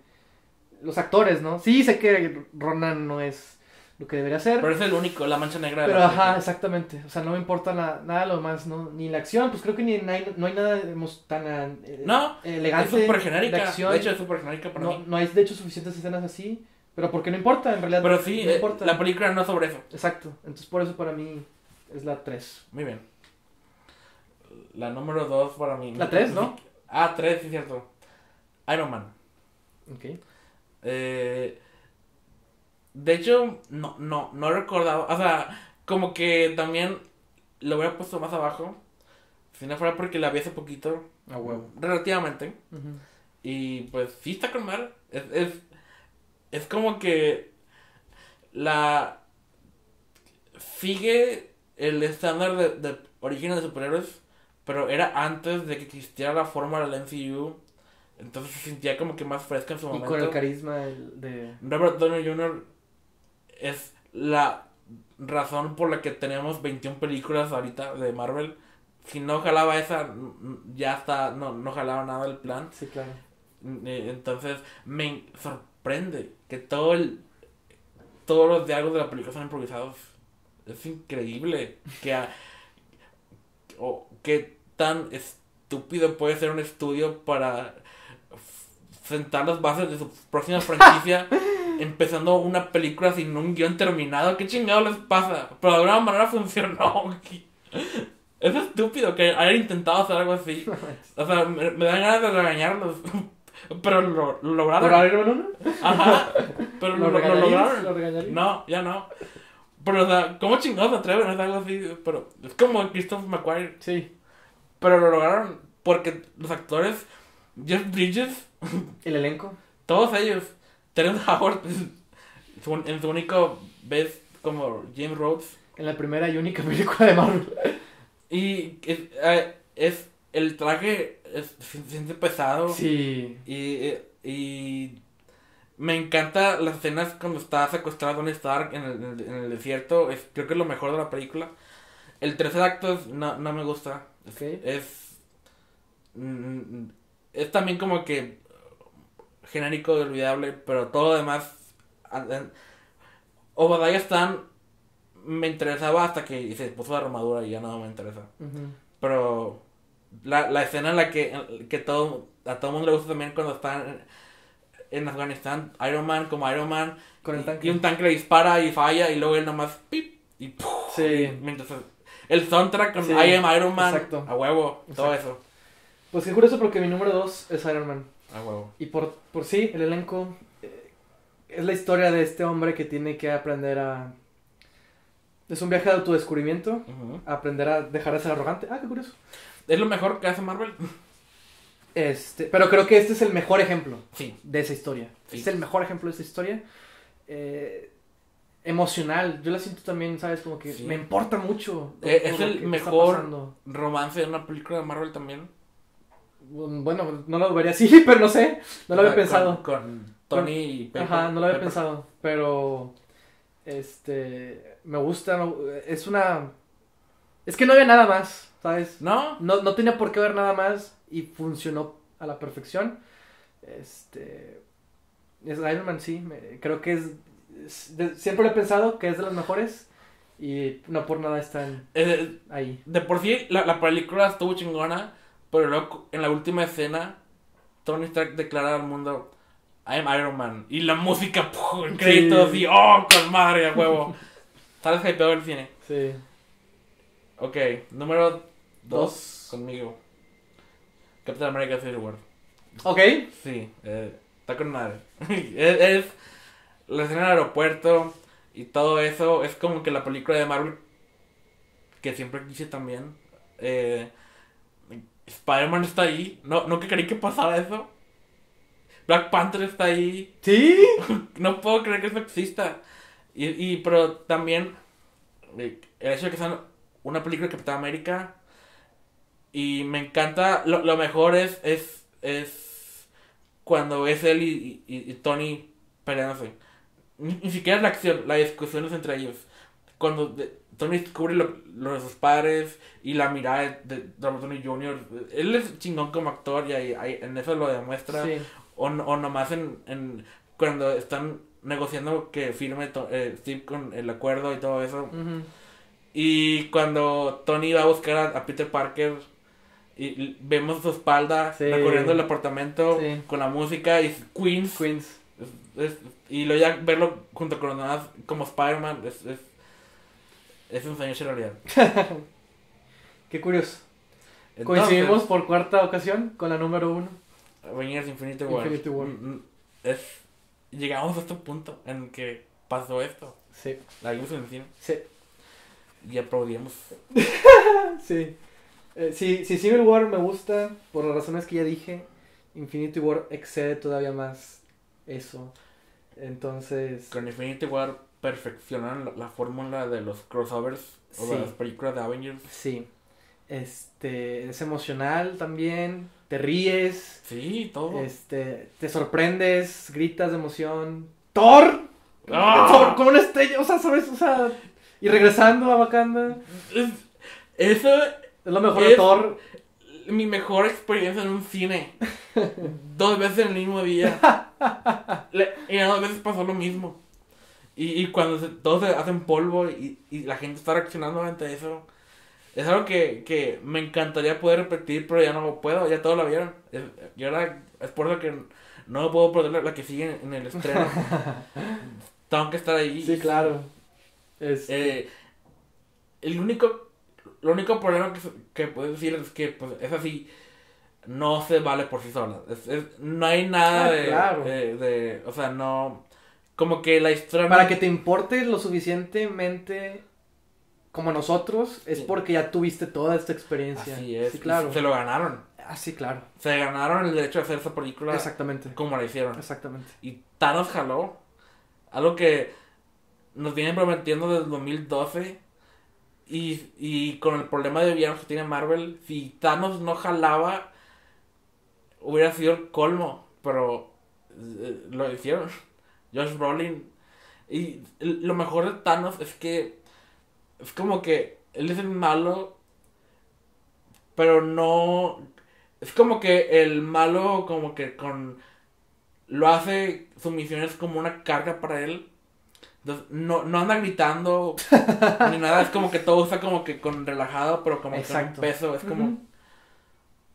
Los actores, ¿no? Sí, sé que Ronan no es lo que debería ser. Pero es el único, la mancha negra de Pero la ajá, exactamente. O sea, no me importa na- nada lo más, ¿no? Ni la acción, pues creo que ni no hay, no hay nada tan eh, No, elegante. Es súper de genérica. acción. De hecho, es súper genérica para no, mí. no hay, de hecho, suficientes escenas así. Pero porque no importa, en realidad. Pero sí, no eh, importa. la película no es sobre eso. Exacto. Entonces, por eso para mí es la 3. Muy bien. La número 2 para mí. La tres, ¿no? Ah, 3, sí, cierto. Iron Man. Ok. Eh, de hecho, no, no, no he recordado. O sea, como que también lo hubiera puesto más abajo. Si no fuera porque la vi hace poquito. A huevo. Relativamente. Y pues sí está con mal. Es, es, es como que la sigue el estándar de, de orígenes de superhéroes, pero era antes de que existiera la forma del MCU. Entonces se sentía como que más fresca en su Y momento. con el carisma de. Robert Downey Jr. es la razón por la que tenemos 21 películas ahorita de Marvel. Si no jalaba esa, ya está, no, no jalaba nada el plan. Sí, claro. Eh, Entonces me sorprende que todo el todos los diálogos de la película son improvisados. Es increíble que a- o qué tan estúpido puede ser un estudio para sentar las bases de su próxima franquicia (laughs) empezando una película sin un guion terminado. ¿Qué chingado les pasa? Pero de alguna manera funcionó. (laughs) Es estúpido que hayan intentado hacer algo así. O sea, me, me dan ganas de regañarlos. (laughs) Pero lo, lo lograron. ¿Por Iron Man 1? Ajá. Pero lo, ¿Lo lo lograron. No, ya no. Pero, o sea, ¿cómo chingados atreven a hacer algo así? Pero es como Christopher McQuarrie. Sí. Pero lo lograron porque los actores, Jeff Bridges, El elenco. todos ellos, Terrence Howard, su- en su único vez como James Rhodes. En la primera y única película de Marvel. Y es, eh, es el traje es, se siente pesado. Sí. Y, eh, y me encanta las escenas cuando está secuestrado Tony Stark en el, en el- en el desierto. Es, creo que es lo mejor de la película. El tercer acto es- no, no me gusta. Es, es, mm, es también como que genérico y olvidable, pero todo lo demás. ah, ah, Obadiah Stan me interesaba hasta que se puso la armadura y ya no me interesa. Pero la, la escena en la que, que todo, a todo el mundo le gusta también cuando están en, Afganistán, Iron Man como Iron Man, Con el y- tanque. y un tanque le dispara y falla y luego él nomás pip y ¡puf! Sí. y mientras el soundtrack con Sí, I am Iron Man exacto. a huevo, todo Exacto. eso, Pues qué curioso porque mi número dos es Iron Man. Y por, por sí, el elenco eh, es la historia de este hombre que tiene que aprender a... Es un viaje de autodescubrimiento, a aprender a dejar de ser arrogante. Ah, qué curioso. Es lo mejor que hace Marvel. Este, pero creo que este es el mejor ejemplo Sí, de esa historia. Sí. Es el mejor ejemplo de esa historia. Eh, emocional. Yo la siento también, ¿sabes? Como que Sí. me importa mucho. Eh, es el mejor- romance de una película de Marvel también. Bueno, no lo vería así, (laughs) pero no sé. No lo había sea, pensado. Con, Tony y Pepper. Ajá, no lo había Pepper. pensado. Pero. Este. Me gusta. Es una. Es que no había nada más, ¿sabes? ¿No? No, no tenía por qué ver nada más y funcionó a la perfección. Este. Es Iron Man, sí. me- creo que es. es de- siempre lo he pensado que es de las mejores. Y no por nada están Eh, ahí. De por sí, la, la película estuvo chingona, pero luego en la última escena, Tony Stark declara al mundo, I am Iron Man. Y la música, ¡puf! en créditos, Sí. y ¡oh, con madre, a huevo! (laughs) ¿Sabes que peor el cine? Sí. Ok, número Dos. dos conmigo. Captain America Civil War. Ok. Sí, eh, está con madre. (laughs) es, es la escena del aeropuerto y todo eso. Es como que la película de Marvel que siempre quise también. Eh, Spider-Man está ahí. No, nunca creí que pasara eso. Black Panther está ahí. ¿Sí? (laughs) No puedo creer que eso exista. Y, y pero también eh, el hecho de que sea una película de Capitán América. Y me encanta. Lo, lo mejor es, es. es cuando es él y, y- y Tony peleándose. Ni, ni siquiera es la acción, la discusión es entre ellos. Cuando de- Tony descubre lo, lo de sus padres y la mirada de, Robert Downey Jr. Él es chingón como actor y ahí- ahí- en eso lo demuestra. Sí. O, o nomás en, en cuando están negociando que firme to- eh, Steve con el acuerdo y todo eso. Y cuando Tony va a buscar a, a Peter Parker y, y vemos su espalda Sí. recorriendo el apartamento Sí. con la música y Queens. Queens. Es- es- y luego ya verlo junto con los demás como Spider-Man es, es, es un hecho realidad. (laughs) Qué curioso. Entonces, Coincidimos por cuarta ocasión con la número uno. Avengers Infinity War. Infinity War. Mm, mm, Es, llegamos a este punto en que pasó esto. Sí. La vimos en el cine Sí. y aplaudimos. (laughs) Sí. Eh, sí, sí, Civil War me gusta por las razones que ya dije. Infinity War excede todavía más eso. Entonces, Con Infinity War perfeccionaron la, la fórmula de los crossovers o de las películas de Avengers. sí. Este, es emocional también. Te ríes. Sí, todo. Este, te sorprendes, gritas de emoción. ¡Thor! ¡Ah! Con una estrella, o sea, ¿sabes? O sea, y regresando a Wakanda. Es- eso Es lo mejor de Thor. mi mejor experiencia en un cine. (laughs) dos veces en el mismo día. (laughs) Le- y a dos veces pasó lo mismo. Y, y cuando se- todos se hacen polvo y, y la gente está reaccionando ante eso. Es algo que, que me encantaría poder repetir, pero ya no puedo, ya todos lo vieron. Es, y ahora es por eso que no puedo perder la, la que sigue en el estreno. (laughs) Tengo que estar ahí. Sí, claro. Este, Eh, el único, lo único problema que, que puedo decir es que pues, es así, no se vale por sí sola. Es- es- no hay nada Ah, de, claro. de, de- o sea, no, como que la historia... Para que te importe lo suficientemente como nosotros, es Sí. porque ya tuviste toda esta experiencia. Así es. Sí, claro. Se lo ganaron. Ah, sí, claro. Se ganaron el derecho de hacer esa película Exactamente. como la hicieron. Exactamente. Y Thanos jaló. Algo que nos vienen prometiendo desde el 2012. Y, y con el problema de villanos que tiene Marvel, si Thanos no jalaba, hubiera sido el colmo. Pero eh, lo hicieron. Josh Brolin. Y lo mejor de Thanos es que es como que él es el malo, pero no... Es como que el malo como que con lo hace, su misión es como una carga para él. Entonces, no, no anda gritando (laughs) ni nada, es como que todo está como que con relajado, pero como que con peso, es como,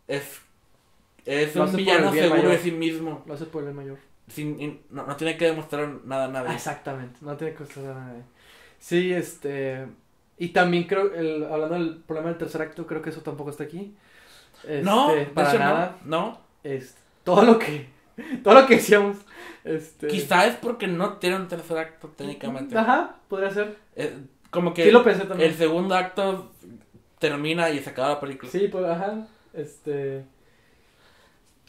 es, es un villano seguro de sí mismo, Lo hace por el mayor. Sin, no, no tiene que demostrar nada a nadie. Exactamente. No tiene que costar nada. Sí, este. Y también creo, el, hablando del problema del tercer acto, creo que eso tampoco está aquí. no, Este, de para nada. no, no. Este, todo lo que. (laughs) Todo lo que decíamos. Este. Quizá es porque no tiene un tercer acto técnicamente. Ajá, podría ser. Eh, como que Sí, lo pensé también. el segundo acto termina y se acaba la película. Sí, pues, ajá. Este.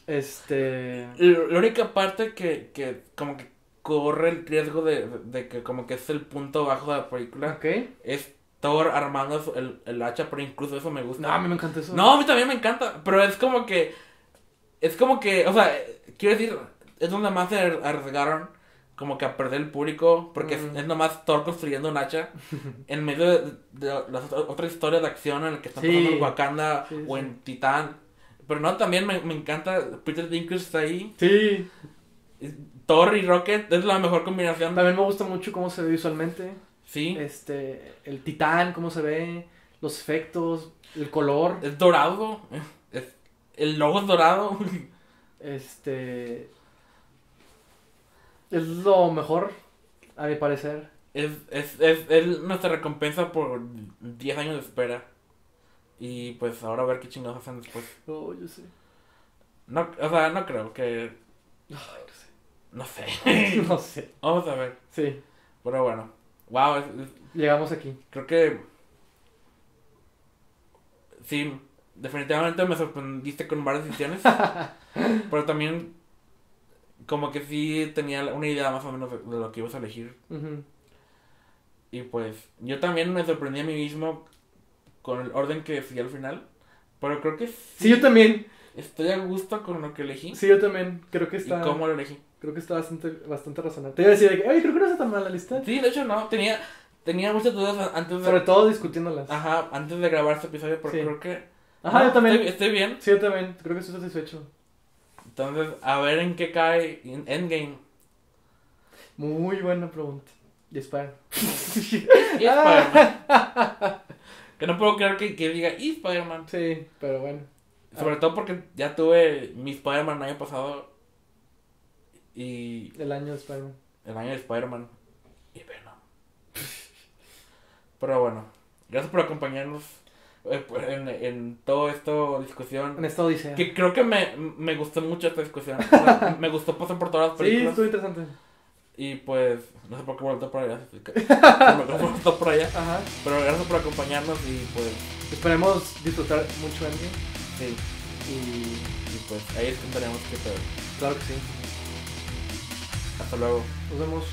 Este. La única parte que, que como que corre el riesgo de, de- de que como que es el punto bajo de la película es Thor armando el, el hacha, pero incluso eso me gusta. No, a mí me encanta eso. No, a mí también me encanta, pero es como que es como que, o sea, quiero decir, es donde más se arriesgaron como que a perder el público, porque es- Mm. es, nomás Thor construyendo un hacha (laughs) en medio de, de las ot- otras historias de acción en el que están Sí. pasando en Wakanda Sí, o en Titán. Pero no, también me, me encanta Peter Dinklage está ahí. Sí. Thor y Rocket es la mejor combinación. También me gusta mucho cómo se ve visualmente. Sí, Este. El titán, cómo se ve. Los efectos. El color. es dorado. es- el logo es dorado. Este. Es lo mejor. A mi parecer. Es, es, es, es nuestra recompensa por 10 años de espera. Y pues ahora a ver qué chingados hacen después. Oh, yo sé. No, o sea, no creo que. Ay, No sé. no sé. (laughs) no sé. Vamos a ver. Sí. Pero bueno. Wow, es- es- Llegamos aquí. creo que. Sí, definitivamente me sorprendiste con varias decisiones. (laughs) pero también. Como que sí tenía una idea más o menos de, de lo que ibas a elegir. Y pues yo también me sorprendí a mí mismo con el orden que decidí al final. Pero creo que Sí, yo también. estoy a gusto con lo que elegí. Sí, yo también. Creo que ¿Y está. cómo lo elegí? Creo que está bastante, bastante razonable. Te iba a decir de que, oye, creo que no está tan mal la lista. Sí, de hecho no. Tenía, tenía muchas dudas antes Sobre de, todo discutiéndolas. ajá, antes de grabar este episodio porque Sí. creo que... Ajá, no, yo también. Estoy, estoy bien. Sí, yo también. Creo que estoy satisfecho. Entonces, a ver en qué cae en Endgame. Muy buena pregunta. Y Spider. (laughs) Y Spider-Man. (laughs) que no puedo creer que, que diga y Spider-Man. Sí, pero bueno. Sobre todo porque ya tuve mi Spider-Man el año pasado. Y El año de Spider-Man. el año de Spider-Man. Y Venom. Pero bueno, gracias por acompañarnos eh, pues, en, en todo esto discusión. En esta odisea. Que creo que me, me gustó mucho esta discusión. O sea, (laughs) me gustó pasar por todas las Sí, películas. estuvo interesante. Y pues, no sé por qué voltó por allá. (laughs) Voltó por allá. Ajá. Pero gracias por acompañarnos y pues, Esperemos disfrutar mucho Endgame. sí. Y Y pues ahí les contaremos qué pedo. claro que sí. Hasta luego. Nos vemos.